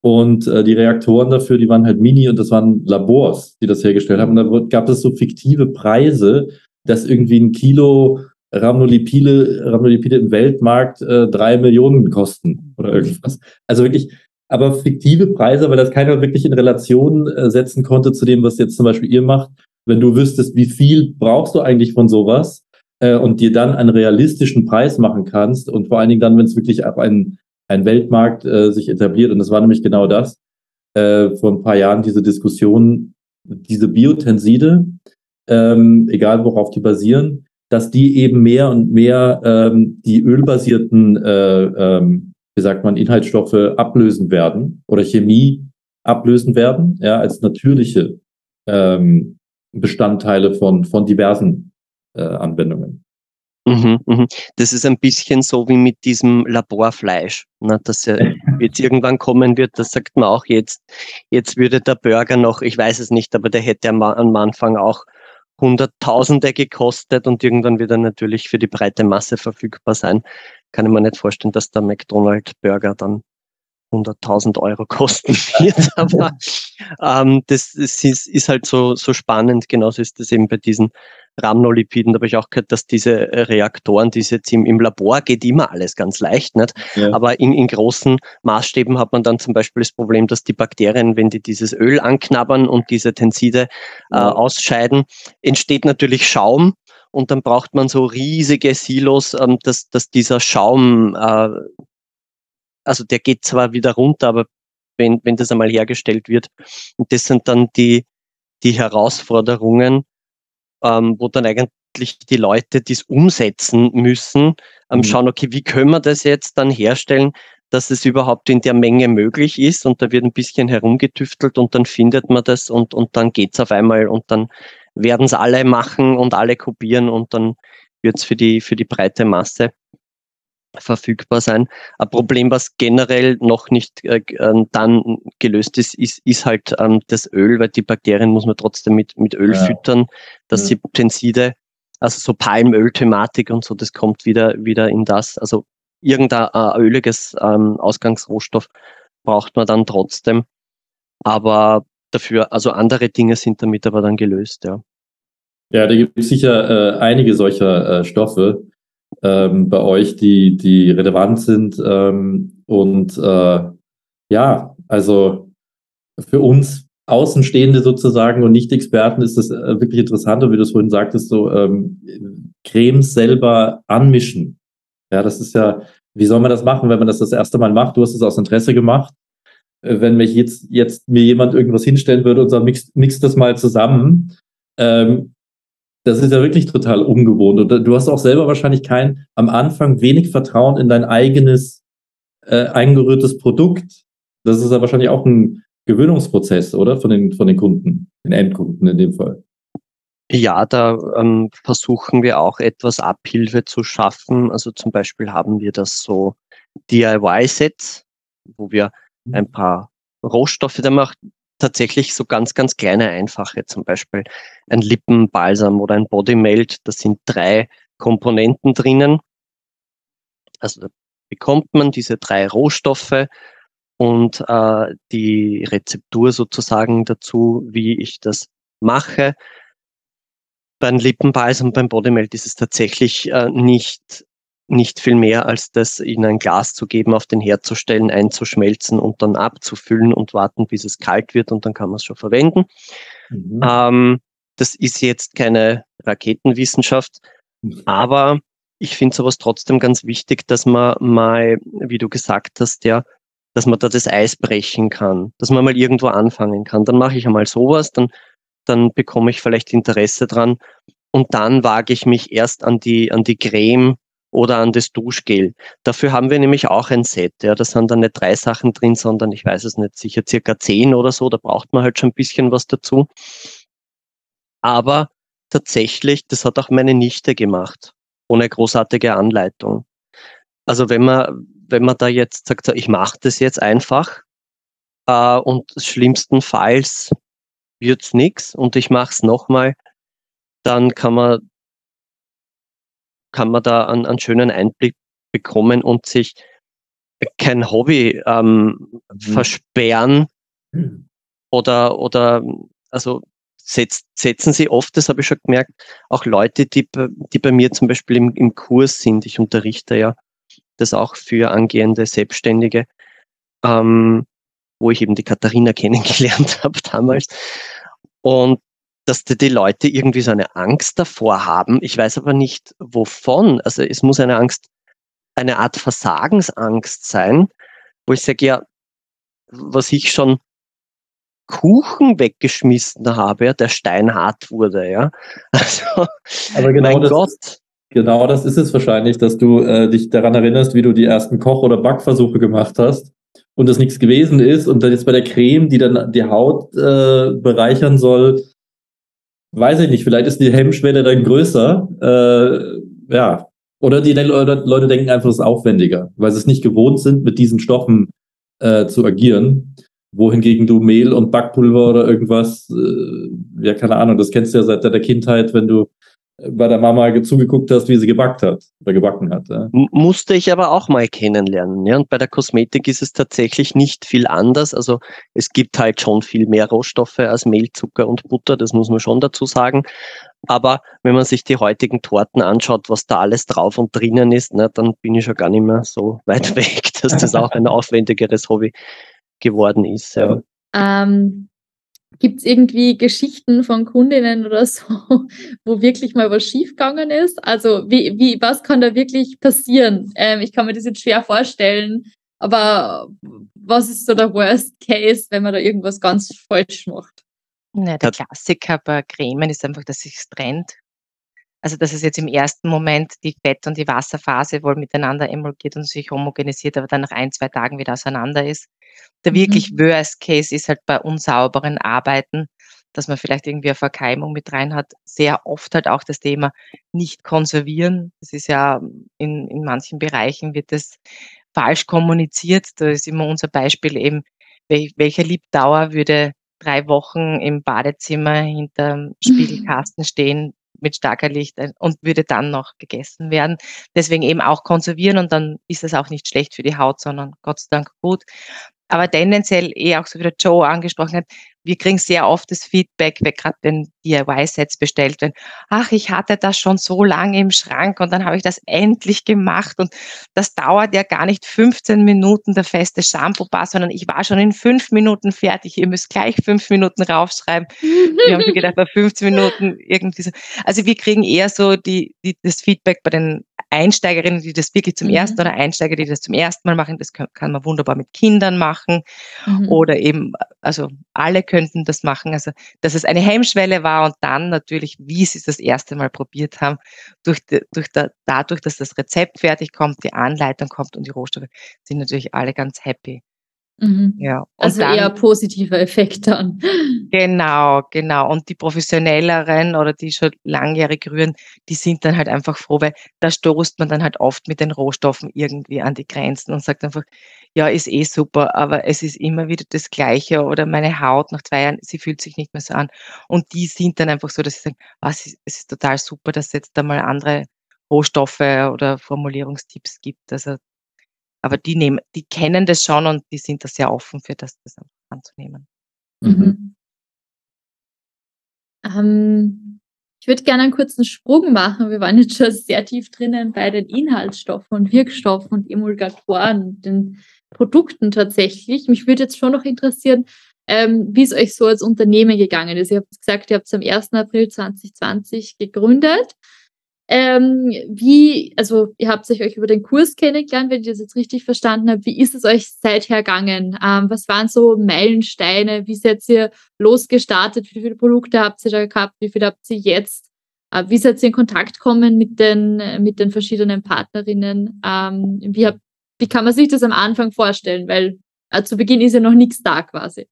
Und äh, die Reaktoren dafür, die waren halt mini und das waren Labors, die das hergestellt haben. Und da gab es so fiktive Preise, dass irgendwie ein Kilo Rhamnolipide, Rhamnolipide im Weltmarkt äh, drei Millionen kosten oder irgendwas. Also wirklich, aber fiktive Preise, weil das keiner wirklich in Relation äh, setzen konnte zu dem, was jetzt zum Beispiel ihr macht. Wenn du wüsstest, wie viel brauchst du eigentlich von sowas äh, und dir dann einen realistischen Preis machen kannst und vor allen Dingen dann, wenn es wirklich auf einen ein Weltmarkt äh, sich etabliert. Und das war nämlich genau das. Äh, vor ein paar Jahren diese Diskussion, diese Biotenside, ähm, egal worauf die basieren, dass die eben mehr und mehr ähm, die ölbasierten, äh, ähm, wie sagt man, Inhaltsstoffe ablösen werden oder Chemie ablösen werden, ja, als natürliche ähm, Bestandteile von, von diversen äh, Anwendungen. Mhm, mhm. Das ist ein bisschen so wie mit diesem Laborfleisch, ne, dass ja (laughs) jetzt irgendwann kommen wird, das sagt man auch jetzt, jetzt würde der Burger noch, ich weiß es nicht, aber der hätte am, am Anfang auch Hunderttausende gekostet und irgendwann wird er natürlich für die breite Masse verfügbar sein. Kann ich mir nicht vorstellen, dass der McDonald's Burger dann 100.000 Euro kosten wird. (laughs) Aber ähm, das, das ist, ist, halt so, so spannend. Genauso ist das eben bei diesen Rhamnolipiden. Da habe ich auch gehört, dass diese Reaktoren, die jetzt im, im Labor geht immer alles ganz leicht, nicht? Ja. Aber in, in großen Maßstäben hat man dann zum Beispiel das Problem, dass die Bakterien, wenn die dieses Öl anknabbern und diese Tenside äh, ausscheiden, entsteht natürlich Schaum und dann braucht man so riesige Silos, ähm, dass, dass dieser Schaum äh, also der geht zwar wieder runter, aber wenn, wenn das einmal hergestellt wird, und das sind dann die, die Herausforderungen, ähm, wo dann eigentlich die Leute, die es umsetzen müssen, ähm, mhm. schauen, okay, wie können wir das jetzt dann herstellen, dass es überhaupt in der Menge möglich ist und da wird ein bisschen herumgetüftelt und dann findet man das und, und dann geht's auf einmal und dann werden es alle machen und alle kopieren und dann wird's für die, für die breite Masse verfügbar sein. Ein Problem, was generell noch nicht äh, ähm, dann gelöst ist, ist, ist halt ähm, das Öl, weil die Bakterien muss man trotzdem mit, mit Öl ja. füttern, dass ja. sie Tenside, also so Palmöl-Thematik und so, das kommt wieder, wieder in das. Also irgendein äh, öliges ähm, Ausgangsrohstoff braucht man dann trotzdem. Aber dafür, also andere Dinge sind damit aber dann gelöst, ja. Ja, da gibt es sicher äh, einige solcher äh, Stoffe ähm, bei euch, die, die relevant sind. Ähm, und äh, ja, also für uns Außenstehende sozusagen und Nicht-Experten ist das äh, wirklich interessant. Und wie du es vorhin sagtest, so ähm, Cremes selber anmischen. Ja, das ist ja, wie soll man das machen, wenn man das das erste Mal macht? Du hast es aus Interesse gemacht. Äh, wenn mich jetzt, jetzt mir jemand irgendwas hinstellen würde und sagt, mix, mix das mal zusammen, ähm, das ist ja wirklich total ungewohnt. Und du hast auch selber wahrscheinlich kein, am Anfang wenig Vertrauen in dein eigenes äh, eingerührtes Produkt. Das ist ja wahrscheinlich auch ein Gewöhnungsprozess, oder? Von den, von den Kunden, den Endkunden in dem Fall. Ja, da ähm, versuchen wir auch etwas Abhilfe zu schaffen. Also zum Beispiel haben wir das so DIY-Sets, wo wir mhm. ein paar Rohstoffe da machen, tatsächlich so ganz, ganz kleine, einfache, zum Beispiel ein Lippenbalsam oder ein Bodymelt. Da sind drei Komponenten drinnen. Also da bekommt man diese drei Rohstoffe und äh, die Rezeptur sozusagen dazu, wie ich das mache. Beim Lippenbalsam, beim Bodymelt ist es tatsächlich äh, nicht nicht viel mehr als das in ein Glas zu geben, auf den Herd zu stellen, einzuschmelzen und dann abzufüllen und warten, bis es kalt wird und dann kann man es schon verwenden. Mhm. Ähm, das ist jetzt keine Raketenwissenschaft, mhm. aber ich finde sowas trotzdem ganz wichtig, dass man mal, wie du gesagt hast, ja, dass man da das Eis brechen kann, dass man mal irgendwo anfangen kann. Dann mache ich einmal sowas, dann dann bekomme ich vielleicht Interesse dran und dann wage ich mich erst an die, an die Creme oder an das Duschgel. Dafür haben wir nämlich auch ein Set. Ja, da sind dann nicht drei Sachen drin, sondern ich weiß es nicht, sicher circa zehn oder so. Da braucht man halt schon ein bisschen was dazu. Aber tatsächlich, das hat auch meine Nichte gemacht, ohne großartige Anleitung. Also wenn man, wenn man da jetzt sagt, so, ich mache das jetzt einfach äh, und schlimmstenfalls wird's nix und ich mache es nochmal, dann kann man kann man da einen, einen schönen Einblick bekommen und sich kein Hobby ähm, mhm. versperren oder oder also setz, setzen sie oft, das habe ich schon gemerkt, auch Leute, die, die bei mir zum Beispiel im, im Kurs sind. Ich unterrichte ja das auch für angehende Selbstständige, ähm, wo ich eben die Katharina (laughs) kennengelernt habe damals. Und dass die, die Leute irgendwie so eine Angst davor haben. Ich weiß aber nicht, wovon. Also es muss eine Angst, eine Art Versagensangst sein, wo ich sage, ja, was ich schon Kuchen weggeschmissen habe, der steinhart wurde, ja. (laughs) Also, aber genau mein das, Gott. Genau das ist es wahrscheinlich, dass du äh, dich daran erinnerst, wie du die ersten Koch- oder Backversuche gemacht hast und das nichts gewesen ist und dann jetzt bei der Creme, die dann die Haut äh, bereichern soll, weiß ich nicht, vielleicht ist die Hemmschwelle dann größer. Äh, ja. Oder die Leute denken einfach, es ist aufwendiger, weil sie es nicht gewohnt sind, mit diesen Stoffen äh, zu agieren. Wohingegen du Mehl und Backpulver oder irgendwas, äh, ja, keine Ahnung, das kennst du ja seit der Kindheit, wenn du bei der Mama zugeguckt hast, wie sie gebackt hat oder gebacken hat. Ja. Musste ich aber auch mal kennenlernen. Ja? Und bei der Kosmetik ist es tatsächlich nicht viel anders. Also es gibt halt schon viel mehr Rohstoffe als Mehl, Zucker und Butter, das muss man schon dazu sagen. Aber wenn man sich die heutigen Torten anschaut, was da alles drauf und drinnen ist, ne, dann bin ich schon gar nicht mehr so (laughs) weit weg, dass das auch ein (laughs) aufwendigeres Hobby geworden ist. Ja. Ähm, Gibt es irgendwie Geschichten von Kundinnen oder so, (laughs) wo wirklich mal was schiefgegangen ist? Also wie, wie, was kann da wirklich passieren? Ähm, ich kann mir das jetzt schwer vorstellen, aber was ist so der Worst Case, wenn man da irgendwas ganz falsch macht? Ja, der Klassiker bei Cremen ist einfach, dass sich trennt. Also dass es jetzt im ersten Moment die Fett- und die Wasserphase wohl miteinander emulgiert und sich homogenisiert, aber dann nach ein, zwei Tagen wieder auseinander ist. Der wirklich mhm. Worst Case ist halt bei unsauberen Arbeiten, dass man vielleicht irgendwie eine Verkeimung mit rein hat. Sehr oft halt auch das Thema nicht konservieren. Das ist ja in, in manchen Bereichen wird das falsch kommuniziert. Da ist immer unser Beispiel eben, welcher Liebdauer würde drei Wochen im Badezimmer hinterm Spiegelkasten stehen mit starker Licht äh, und würde dann noch gegessen werden. Deswegen eben auch konservieren und dann ist es auch nicht schlecht für die Haut, sondern Gott sei Dank gut aber tendenziell eher auch so wie der Joe angesprochen hat, wir kriegen sehr oft das Feedback, wenn gerade wenn DIY-Sets bestellt werden, ach, ich hatte das schon so lange im Schrank und dann habe ich das endlich gemacht und das dauert ja gar nicht 15 Minuten, der feste Shampoo-Bar, sondern ich war schon in fünf Minuten fertig. Ihr müsst gleich fünf Minuten raufschreiben. wir haben gedacht, bei 15 Minuten irgendwie so. Also wir kriegen eher so die, die, das Feedback bei den Einsteigerinnen, die das wirklich zum mhm. ersten oder Einsteiger, die das zum ersten Mal machen, das kann, kann man wunderbar mit Kindern machen mhm. oder eben, also alle könnten das machen. Also, dass es eine Hemmschwelle war und dann natürlich, wie sie es das erste Mal probiert haben, durch, durch der, dadurch, dass das Rezept fertig kommt, die Anleitung kommt und die Rohstoffe, sind natürlich alle ganz happy. Mhm. Ja. also dann, eher positiver Effekt dann. (laughs) Genau, genau. Und die professionelleren oder die schon langjährig rühren, die sind dann halt einfach froh, weil da stoßt man dann halt oft mit den Rohstoffen irgendwie an die Grenzen und sagt einfach, ja, ist eh super, aber es ist immer wieder das Gleiche oder meine Haut nach zwei Jahren, sie fühlt sich nicht mehr so an. Und die sind dann einfach so, dass sie sagen, was, es ist total super, dass es jetzt da mal andere Rohstoffe oder Formulierungstipps gibt. Also aber die nehmen, die kennen das schon und die sind da sehr offen für das, das anzunehmen. Mhm. Ähm, ich würde gerne einen kurzen Sprung machen. Wir waren jetzt schon sehr tief drinnen bei den Inhaltsstoffen und Wirkstoffen und Emulgatoren, den Produkten tatsächlich. Mich würde jetzt schon noch interessieren, ähm, wie es euch so als Unternehmen gegangen ist. Ihr habt gesagt, ihr habt es am 1. April 2020 gegründet. Ähm, wie, also ihr habt euch über den Kurs kennengelernt, wenn ich das jetzt richtig verstanden habe. Wie ist es euch seither gegangen? Ähm, was waren so Meilensteine? Wie seid ihr losgestartet? Wie viele Produkte habt ihr da gehabt? Wie viele habt ihr jetzt? Äh, wie seid ihr in Kontakt kommen mit den, mit den verschiedenen Partnerinnen? Ähm, wie, hab, wie kann man sich das am Anfang vorstellen? Weil äh, zu Beginn ist ja noch nichts da quasi.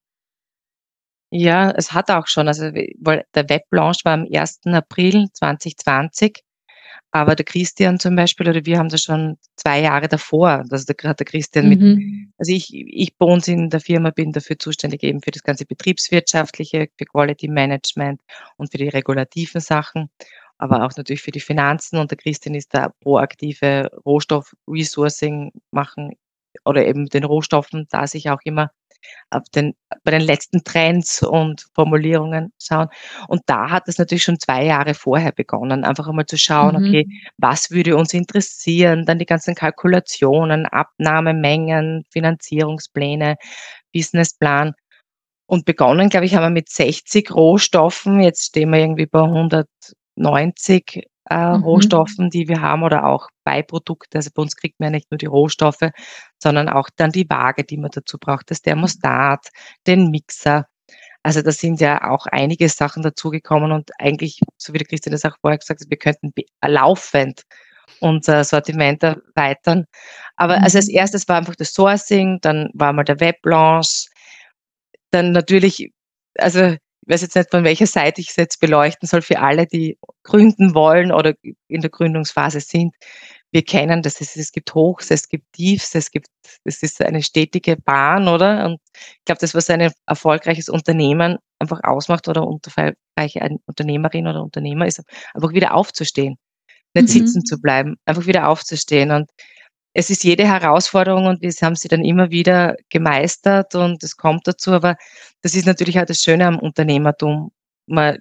Ja, es hat auch schon, also weil der Weblaunch war am 1. April 2020 aber der Christian zum Beispiel oder wir haben das schon zwei Jahre davor. Also da hat der Christian mit, mhm. also ich, ich bei uns in der Firma bin dafür zuständig eben für das ganze Betriebswirtschaftliche, für Quality Management und für die regulativen Sachen, aber auch natürlich für die Finanzen. Und der Christian ist da proaktive Rohstoff-Resourcing machen oder eben den Rohstoffen da sich auch immer auf den, bei den letzten Trends und Formulierungen schauen. Und da hat es natürlich schon zwei Jahre vorher begonnen, einfach einmal zu schauen, mhm. okay, was würde uns interessieren, dann die ganzen Kalkulationen, Abnahmemengen, Finanzierungspläne, Businessplan. Und begonnen, glaube ich, haben wir mit 60 Rohstoffen. Jetzt stehen wir irgendwie bei 190 äh, mhm. Rohstoffen, die wir haben oder auch Beiprodukte. Also bei uns kriegt man ja nicht nur die Rohstoffe, sondern auch dann die Waage, die man dazu braucht, das Thermostat, den Mixer. Also da sind ja auch einige Sachen dazugekommen und eigentlich, so wie der Christian das auch vorher gesagt hat, wir könnten laufend unser Sortiment erweitern. Aber mhm. also als erstes war einfach das Sourcing, dann war mal der Weblaunch, dann natürlich, also ich weiß jetzt nicht, von welcher Seite ich es jetzt beleuchten soll, für alle, die gründen wollen oder in der Gründungsphase sind. Wir kennen das, es, es gibt Hochs, es gibt Tiefs, es gibt, es ist eine stetige Bahn, oder? Und ich glaube, das, was ein erfolgreiches Unternehmen einfach ausmacht oder eine Unternehmerin oder Unternehmer ist, einfach wieder aufzustehen, nicht mhm. sitzen zu bleiben, einfach wieder aufzustehen. Und es ist jede Herausforderung und wir haben sie dann immer wieder gemeistert und es kommt dazu, aber das ist natürlich auch das Schöne am Unternehmertum. Man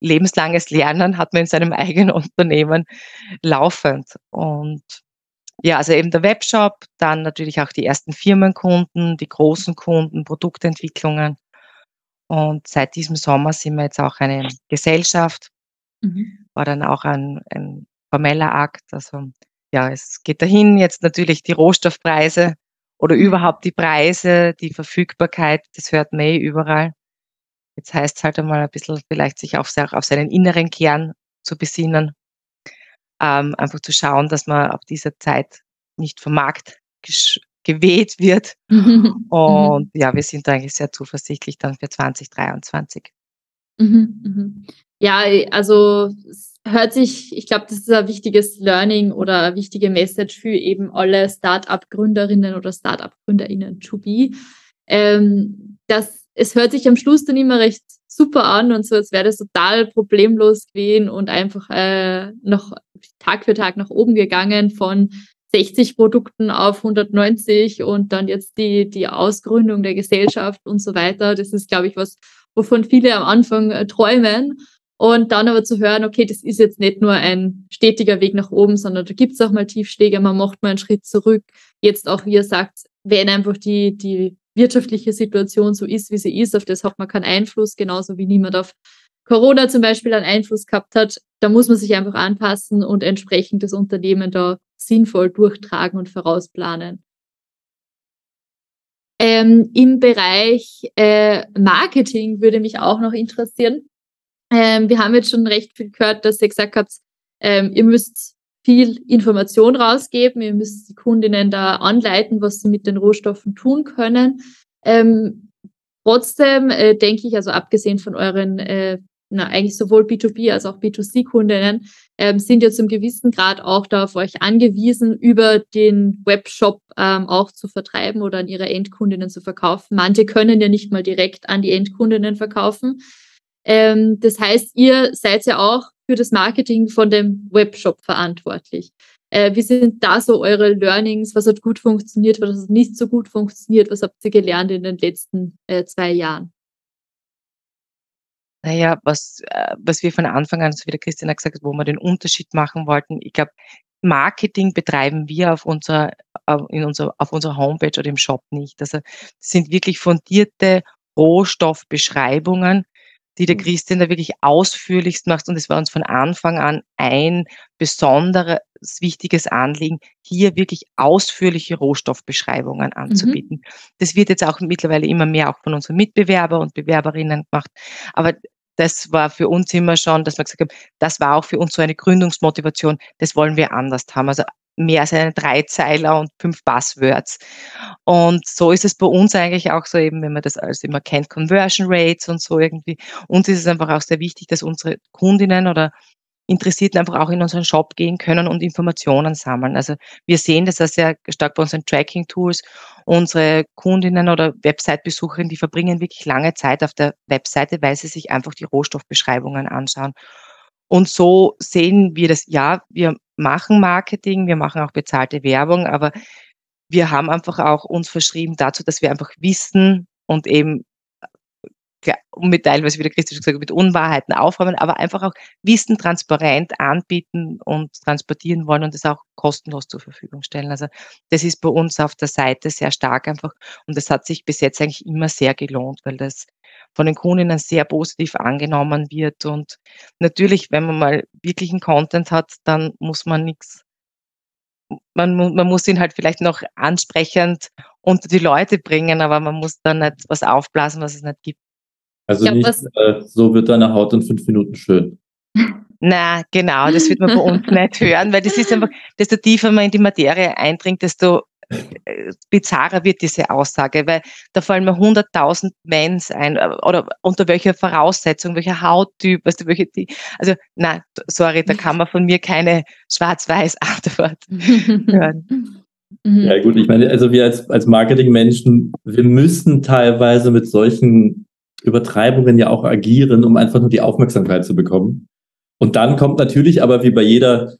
lebenslanges Lernen hat man in seinem (laughs) eigenen Unternehmen laufend. Und ja, also eben der Webshop, dann natürlich auch die ersten Firmenkunden, die großen Kunden, Produktentwicklungen. Und seit diesem Sommer sind wir jetzt auch eine Gesellschaft, mhm. war dann auch ein, ein formeller Akt. Also ja, es geht dahin, jetzt natürlich die Rohstoffpreise oder mhm. überhaupt die Preise, die Verfügbarkeit, das hört man eh überall. Jetzt heißt es halt einmal ein bisschen vielleicht sich auf, auf seinen inneren Kern zu besinnen. Ähm, einfach zu schauen, dass man auf dieser Zeit nicht vom Markt geweht wird. (laughs) Mhm. Und ja, wir sind eigentlich sehr zuversichtlich dann für 2023. Mhm, mhm. Ja, also hört sich, ich glaube, das ist ein wichtiges Learning oder eine wichtige Message für eben alle Start-up-Gründerinnen oder Start-up-GründerInnen to be. Ähm, das, es hört sich am Schluss dann immer recht super an und so, als wäre das total problemlos gewesen und einfach äh, noch Tag für Tag nach oben gegangen von 60 Produkten auf 190 und dann jetzt die, die Ausgründung der Gesellschaft und so weiter. Das ist, glaube ich, was, wovon viele am Anfang äh, träumen. Und dann aber zu hören, okay, das ist jetzt nicht nur ein stetiger Weg nach oben, sondern da gibt es auch mal Tiefschläge, man macht mal einen Schritt zurück. Jetzt auch, wie ihr sagt, wenn einfach die, die wirtschaftliche Situation so ist, wie sie ist, auf das hat man keinen Einfluss, genauso wie niemand auf Corona zum Beispiel einen Einfluss gehabt hat, da muss man sich einfach anpassen und entsprechend das Unternehmen da sinnvoll durchtragen und vorausplanen. Ähm, Im Bereich äh, Marketing würde mich auch noch interessieren. Ähm, wir haben jetzt schon recht viel gehört, dass ihr gesagt habt, ähm, ihr müsst viel Information rausgeben, ihr müsst die Kundinnen da anleiten, was sie mit den Rohstoffen tun können. Ähm, trotzdem äh, denke ich, also abgesehen von euren, äh, na, eigentlich sowohl B2B als auch B2C-Kundinnen, ähm, sind ja zum gewissen Grad auch da auf euch angewiesen, über den Webshop ähm, auch zu vertreiben oder an ihre Endkundinnen zu verkaufen. Manche können ja nicht mal direkt an die Endkundinnen verkaufen. Ähm, das heißt, ihr seid ja auch für das Marketing von dem Webshop verantwortlich. Äh, wie sind da so eure Learnings? Was hat gut funktioniert, was hat nicht so gut funktioniert? Was habt ihr gelernt in den letzten äh, zwei Jahren? Naja, was, äh, was wir von Anfang an, so wie der Christian hat gesagt, wo wir den Unterschied machen wollten, ich glaube, Marketing betreiben wir auf unserer, in unserer, auf unserer Homepage oder im Shop nicht. Also das sind wirklich fundierte Rohstoffbeschreibungen, die der Christian da wirklich ausführlichst macht. Und es war uns von Anfang an ein besonderes, wichtiges Anliegen, hier wirklich ausführliche Rohstoffbeschreibungen anzubieten. Mhm. Das wird jetzt auch mittlerweile immer mehr auch von unseren Mitbewerber und Bewerberinnen gemacht. Aber das war für uns immer schon, dass wir gesagt haben, das war auch für uns so eine Gründungsmotivation, das wollen wir anders haben. Also mehr als einen Dreizeiler und fünf Buzzwords. Und so ist es bei uns eigentlich auch so eben, wenn man das alles immer kennt, Conversion Rates und so irgendwie. Uns ist es einfach auch sehr wichtig, dass unsere Kundinnen oder Interessierten einfach auch in unseren Shop gehen können und Informationen sammeln. Also wir sehen das ja sehr stark bei unseren Tracking-Tools. Unsere Kundinnen oder Website-Besucherinnen, die verbringen wirklich lange Zeit auf der Webseite, weil sie sich einfach die Rohstoffbeschreibungen anschauen. Und so sehen wir das, ja, wir machen Marketing, wir machen auch bezahlte Werbung, aber wir haben einfach auch uns verschrieben dazu, dass wir einfach wissen und eben mit teilweise, wie der Christian gesagt hat, mit Unwahrheiten aufräumen, aber einfach auch Wissen transparent anbieten und transportieren wollen und das auch kostenlos zur Verfügung stellen. Also das ist bei uns auf der Seite sehr stark einfach und das hat sich bis jetzt eigentlich immer sehr gelohnt, weil das von den Kundinnen sehr positiv angenommen wird. Und natürlich, wenn man mal wirklichen Content hat, dann muss man nichts, man, man muss ihn halt vielleicht noch ansprechend unter die Leute bringen, aber man muss dann nicht was aufblasen, was es nicht gibt. Also glaub, nicht, äh, so wird deine Haut in fünf Minuten schön. (laughs) Na, genau, das wird man bei uns nicht hören, weil das ist einfach, desto tiefer man in die Materie eindringt, desto bizarrer wird diese Aussage, weil da fallen mir 100.000 Mens ein äh, oder unter welcher Voraussetzung, welcher Hauttyp, weißt du, welche die, also nein, sorry, da kann man von mir keine schwarz-weiß Antwort (laughs) hören. Ja gut, ich meine, also wir als, als Marketingmenschen, wir müssen teilweise mit solchen Übertreibungen ja auch agieren, um einfach nur die Aufmerksamkeit zu bekommen. Und dann kommt natürlich aber wie bei jeder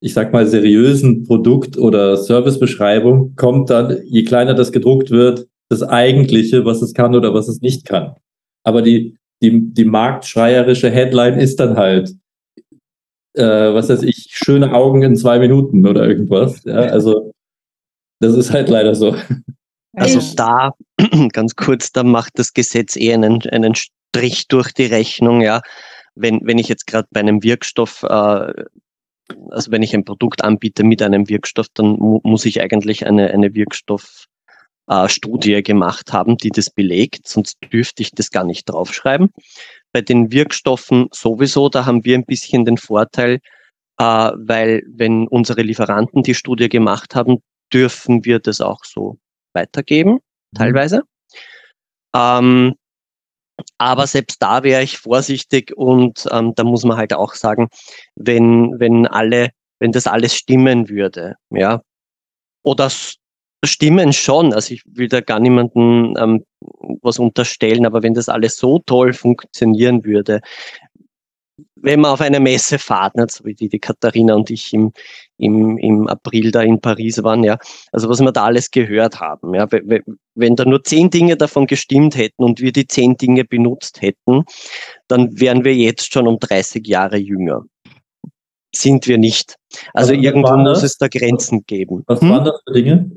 ich sag mal, seriösen Produkt- oder Servicebeschreibung kommt dann, je kleiner das gedruckt wird, das Eigentliche, was es kann oder was es nicht kann. Aber die, die, die marktschreierische Headline ist dann halt, äh, was weiß ich, schöne Augen in zwei Minuten oder irgendwas. Ja, also das ist halt leider so. Also da, (clears throat) ganz kurz, da macht das Gesetz eher einen, einen Strich durch die Rechnung, ja. Wenn, wenn ich jetzt gerade bei einem Wirkstoff äh, also wenn ich ein Produkt anbiete mit einem Wirkstoff, dann mu muss ich eigentlich eine, eine Wirkstoffstudie äh, gemacht haben, die das belegt, sonst dürfte ich das gar nicht draufschreiben. Bei den Wirkstoffen sowieso, da haben wir ein bisschen den Vorteil, äh, weil wenn unsere Lieferanten die Studie gemacht haben, dürfen wir das auch so weitergeben, mhm. teilweise. Ähm, aber selbst da wäre ich vorsichtig und ähm, da muss man halt auch sagen, wenn, wenn alle, wenn das alles stimmen würde, ja, oder stimmen schon, also ich will da gar niemanden ähm, was unterstellen, aber wenn das alles so toll funktionieren würde, wenn man auf eine Messe fahrt, nicht, so wie die, die Katharina und ich im, im, im April da in Paris waren, ja, also was wir da alles gehört haben, ja, wenn da nur zehn Dinge davon gestimmt hätten und wir die zehn Dinge benutzt hätten, dann wären wir jetzt schon um 30 Jahre jünger. Sind wir nicht. Also irgendwo muss es da Grenzen geben. Was hm? waren das für Dinge?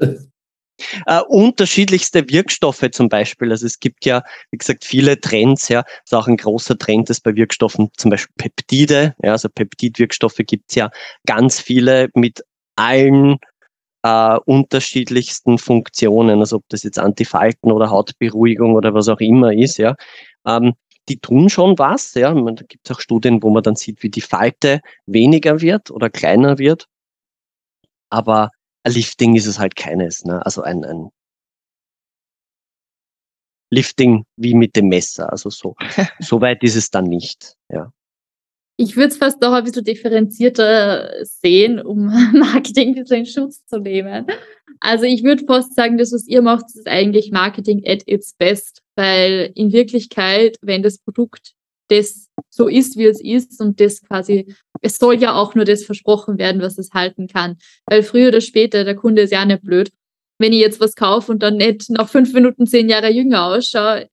Äh, unterschiedlichste Wirkstoffe zum Beispiel. Also es gibt ja, wie gesagt, viele Trends, ja. Das ist auch ein großer Trend ist bei Wirkstoffen, zum Beispiel Peptide. Ja, also Peptidwirkstoffe gibt es ja ganz viele mit allen äh, unterschiedlichsten Funktionen, also ob das jetzt Antifalten oder Hautberuhigung oder was auch immer ist, ja. Ähm, die tun schon was, ja. Da gibt es auch Studien, wo man dann sieht, wie die Falte weniger wird oder kleiner wird. Aber Lifting ist es halt keines. Ne? Also ein, ein Lifting wie mit dem Messer. Also so, (laughs) so weit ist es dann nicht. Ja. Ich würde es fast noch ein bisschen differenzierter sehen, um (laughs) Marketing in Schutz zu nehmen. Also ich würde fast sagen, das, was ihr macht, ist eigentlich Marketing at its best, weil in Wirklichkeit, wenn das Produkt das so ist, wie es ist und das quasi, es soll ja auch nur das versprochen werden, was es halten kann. Weil früher oder später, der Kunde ist ja nicht blöd. Wenn ich jetzt was kaufe und dann nicht nach fünf Minuten zehn Jahre jünger ausschaue,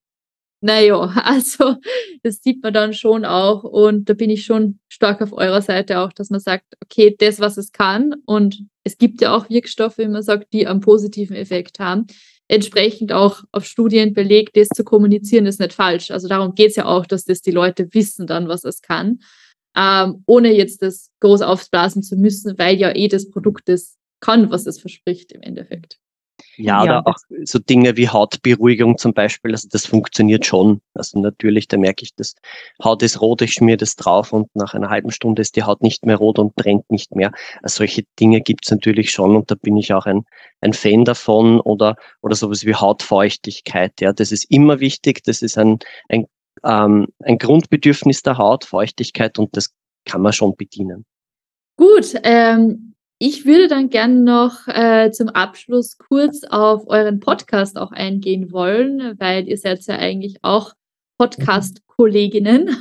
naja, (laughs) also das sieht man dann schon auch und da bin ich schon stark auf eurer Seite auch, dass man sagt, okay, das, was es kann und es gibt ja auch Wirkstoffe, wie man sagt, die einen positiven Effekt haben. entsprechend auch auf Studien belegt, das zu kommunizieren, ist nicht falsch. Also darum geht es ja auch, dass das die Leute wissen dann, was es kann, ähm, ohne jetzt das groß aufblasen zu müssen, weil ja eh das Produkt das kann, was es verspricht im Endeffekt. Ja, ja, oder auch so Dinge wie Hautberuhigung zum Beispiel, also das funktioniert schon. Also natürlich, da merke ich, das Haut ist rot, ich schmier das drauf und nach einer halben Stunde ist die Haut nicht mehr rot und brennt nicht mehr. Also solche Dinge gibt's natürlich schon und da bin ich auch ein, ein Fan davon oder, oder sowas wie Hautfeuchtigkeit. Ja, das ist immer wichtig, das ist ein, ein, ähm, ein Grundbedürfnis der Haut, Feuchtigkeit und das kann man schon bedienen. Gut, ähm, ich würde dann gerne noch äh, zum Abschluss kurz auf euren Podcast auch eingehen wollen, weil ihr seid ja eigentlich auch Podcast-Kolleginnen. (laughs)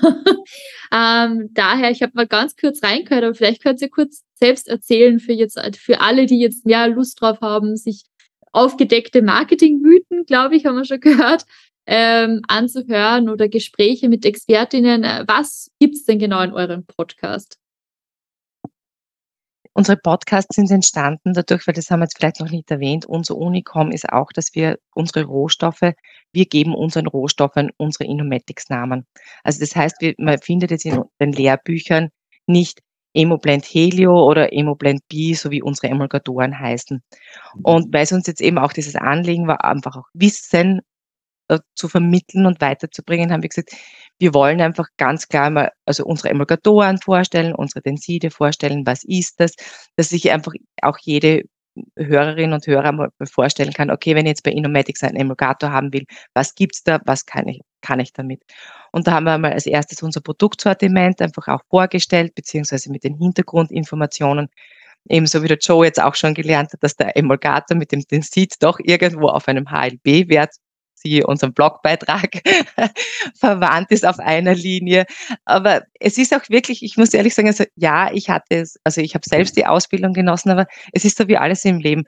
ähm, daher, ich habe mal ganz kurz reingehört, aber vielleicht könnt ihr kurz selbst erzählen für jetzt für alle, die jetzt mehr Lust drauf haben, sich aufgedeckte Marketingmythen, glaube ich, haben wir schon gehört, ähm, anzuhören oder Gespräche mit Expertinnen. Was gibt es denn genau in eurem Podcast? Unsere Podcasts sind entstanden dadurch, weil das haben wir jetzt vielleicht noch nicht erwähnt, unser Unicom ist auch, dass wir unsere Rohstoffe, wir geben unseren Rohstoffen unsere Inomatics-Namen. Also das heißt, man findet jetzt in den Lehrbüchern nicht Emoblend Helio oder Emoblend B, so wie unsere Emulgatoren heißen. Und weil es uns jetzt eben auch dieses Anliegen war, einfach auch Wissen äh, zu vermitteln und weiterzubringen, haben wir gesagt, wir wollen einfach ganz klar mal, also unsere Emulgatoren vorstellen, unsere Tenside vorstellen, was ist das, dass sich einfach auch jede Hörerin und Hörer mal vorstellen kann, okay, wenn ich jetzt bei Inomatics einen Emulgator haben will, was gibt's da, was kann ich, kann ich damit? Und da haben wir mal als erstes unser Produktsortiment einfach auch vorgestellt, beziehungsweise mit den Hintergrundinformationen, ebenso wie der Joe jetzt auch schon gelernt hat, dass der Emulgator mit dem Tensid doch irgendwo auf einem HLB-Wert siehe unseren Blogbeitrag, (laughs) verwandt ist auf einer Linie. Aber es ist auch wirklich, ich muss ehrlich sagen, also ja, ich hatte es, also ich habe selbst die Ausbildung genossen, aber es ist so wie alles im Leben.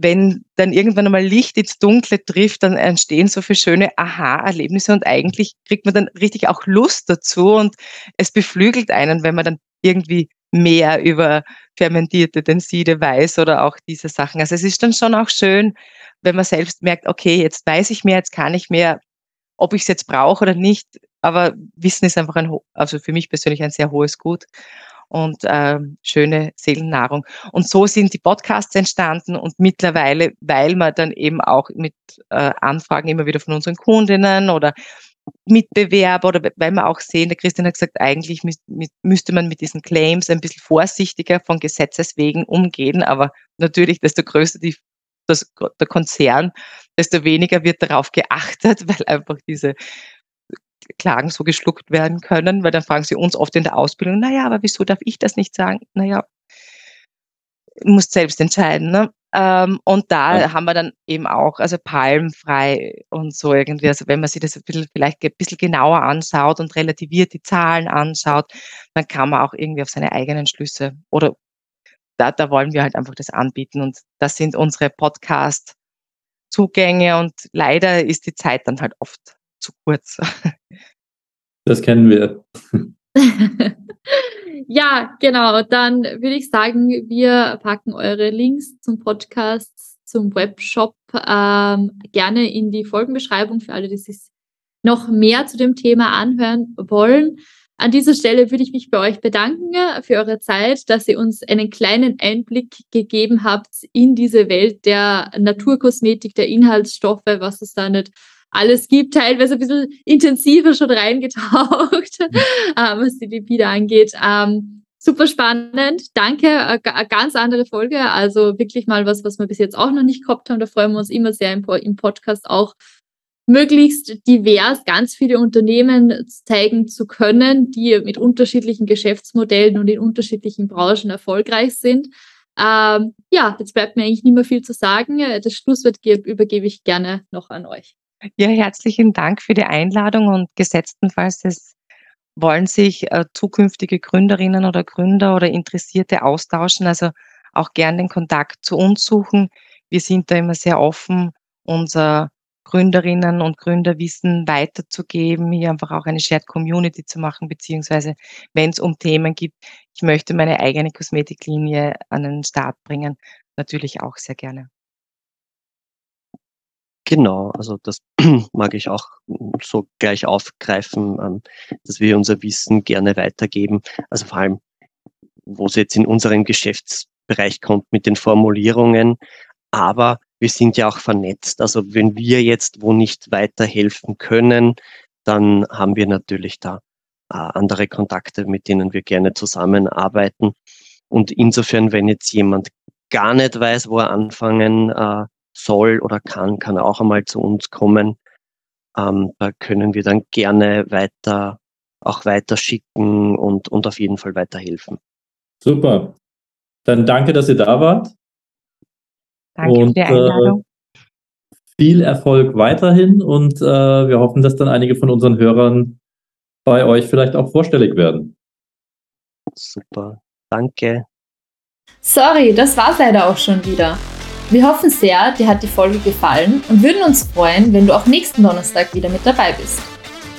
Wenn dann irgendwann einmal Licht ins Dunkle trifft, dann entstehen so viele schöne Aha-Erlebnisse und eigentlich kriegt man dann richtig auch Lust dazu und es beflügelt einen, wenn man dann irgendwie mehr über fermentierte Tenside weiß oder auch diese Sachen. Also es ist dann schon auch schön, wenn man selbst merkt, okay, jetzt weiß ich mehr, jetzt kann ich mehr, ob ich es jetzt brauche oder nicht. Aber Wissen ist einfach ein, also für mich persönlich ein sehr hohes Gut und äh, schöne Seelennahrung. Und so sind die Podcasts entstanden und mittlerweile, weil man dann eben auch mit äh, Anfragen immer wieder von unseren Kundinnen oder Mitbewerber oder weil wir auch sehen, der Christian hat gesagt, eigentlich müsste man mit diesen Claims ein bisschen vorsichtiger von Gesetzes wegen umgehen, aber natürlich, desto größer die das, der Konzern, desto weniger wird darauf geachtet, (laughs) weil einfach diese Klagen so geschluckt werden können, weil dann fragen sie uns oft in der Ausbildung, naja, aber wieso darf ich das nicht sagen? Naja, muss selbst entscheiden. Ne? Ähm, und da ja. haben wir dann eben auch, also palmfrei und so irgendwie, also wenn man sich das ein bisschen, vielleicht ein bisschen genauer anschaut und relativiert die Zahlen anschaut, dann kann man auch irgendwie auf seine eigenen Schlüsse oder da, da wollen wir halt einfach das anbieten und das sind unsere Podcast-Zugänge und leider ist die Zeit dann halt oft zu kurz. (laughs) Das kennen wir. (laughs) ja, genau. Dann würde ich sagen, wir packen eure Links zum Podcast, zum Webshop ähm, gerne in die Folgenbeschreibung für alle, die sich noch mehr zu dem Thema anhören wollen. An dieser Stelle würde ich mich bei euch bedanken äh, für eure Zeit, dass ihr uns einen kleinen Einblick gegeben habt in diese Welt der Naturkosmetik, der Inhaltsstoffe, was es da nicht alles gibt, teilweise ein bisschen intensiver schon reingetaucht, mhm. (laughs) äh, was die Lipide angeht. Ähm, super spannend. Danke. Eine ganz andere Folge. Also wirklich mal was, was wir bis jetzt auch noch nicht gehabt haben. Da freuen wir uns immer sehr im, im Podcast auch möglichst divers ganz viele Unternehmen zeigen zu können, die mit unterschiedlichen Geschäftsmodellen und in unterschiedlichen Branchen erfolgreich sind. Ähm, ja, jetzt bleibt mir eigentlich nicht mehr viel zu sagen. Das Schlusswort übergebe ich gerne noch an euch. Ja, herzlichen Dank für die Einladung und gesetztenfalls es wollen sich äh, zukünftige Gründerinnen oder Gründer oder Interessierte austauschen, also auch gerne den Kontakt zu uns suchen. Wir sind da immer sehr offen, unser Gründerinnen und Gründerwissen weiterzugeben, hier einfach auch eine Shared Community zu machen, beziehungsweise wenn es um Themen gibt, ich möchte meine eigene Kosmetiklinie an den Start bringen, natürlich auch sehr gerne. Genau, also das (clears throat) mag ich auch so gleich aufgreifen, ähm, dass wir unser Wissen gerne weitergeben. Also vor allem, wo es jetzt in unserem Geschäftsbereich kommt mit den Formulierungen. Aber wir sind ja auch vernetzt. Also wenn wir jetzt wo nicht weiterhelfen können, dann haben wir natürlich da äh, andere Kontakte, mit denen wir gerne zusammenarbeiten. Und insofern, wenn jetzt jemand gar nicht weiß, wo er anfangen äh, soll oder kann, kann er auch einmal zu uns kommen. Ähm, da können wir dann gerne weiter, auch weiter schicken und, und auf jeden Fall weiterhelfen. Super. Dann danke, dass ihr da wart. Danke und, für die Einladung. Äh, viel Erfolg weiterhin und äh, wir hoffen, dass dann einige von unseren Hörern bei euch vielleicht auch vorstellig werden. Super. Danke. Sorry, das war's leider auch schon wieder. Wir hoffen sehr, dir hat die Folge gefallen und würden uns freuen, wenn du auch nächsten Donnerstag wieder mit dabei bist.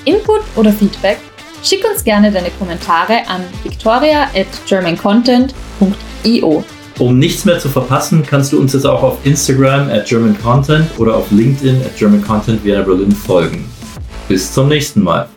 Input oder Feedback? Schick uns gerne deine Kommentare an victoria at germancontent.io. Um nichts mehr zu verpassen, kannst du uns jetzt auch auf Instagram at German Content oder auf LinkedIn at German Content Vienna Berlin folgen. Bis zum nächsten Mal.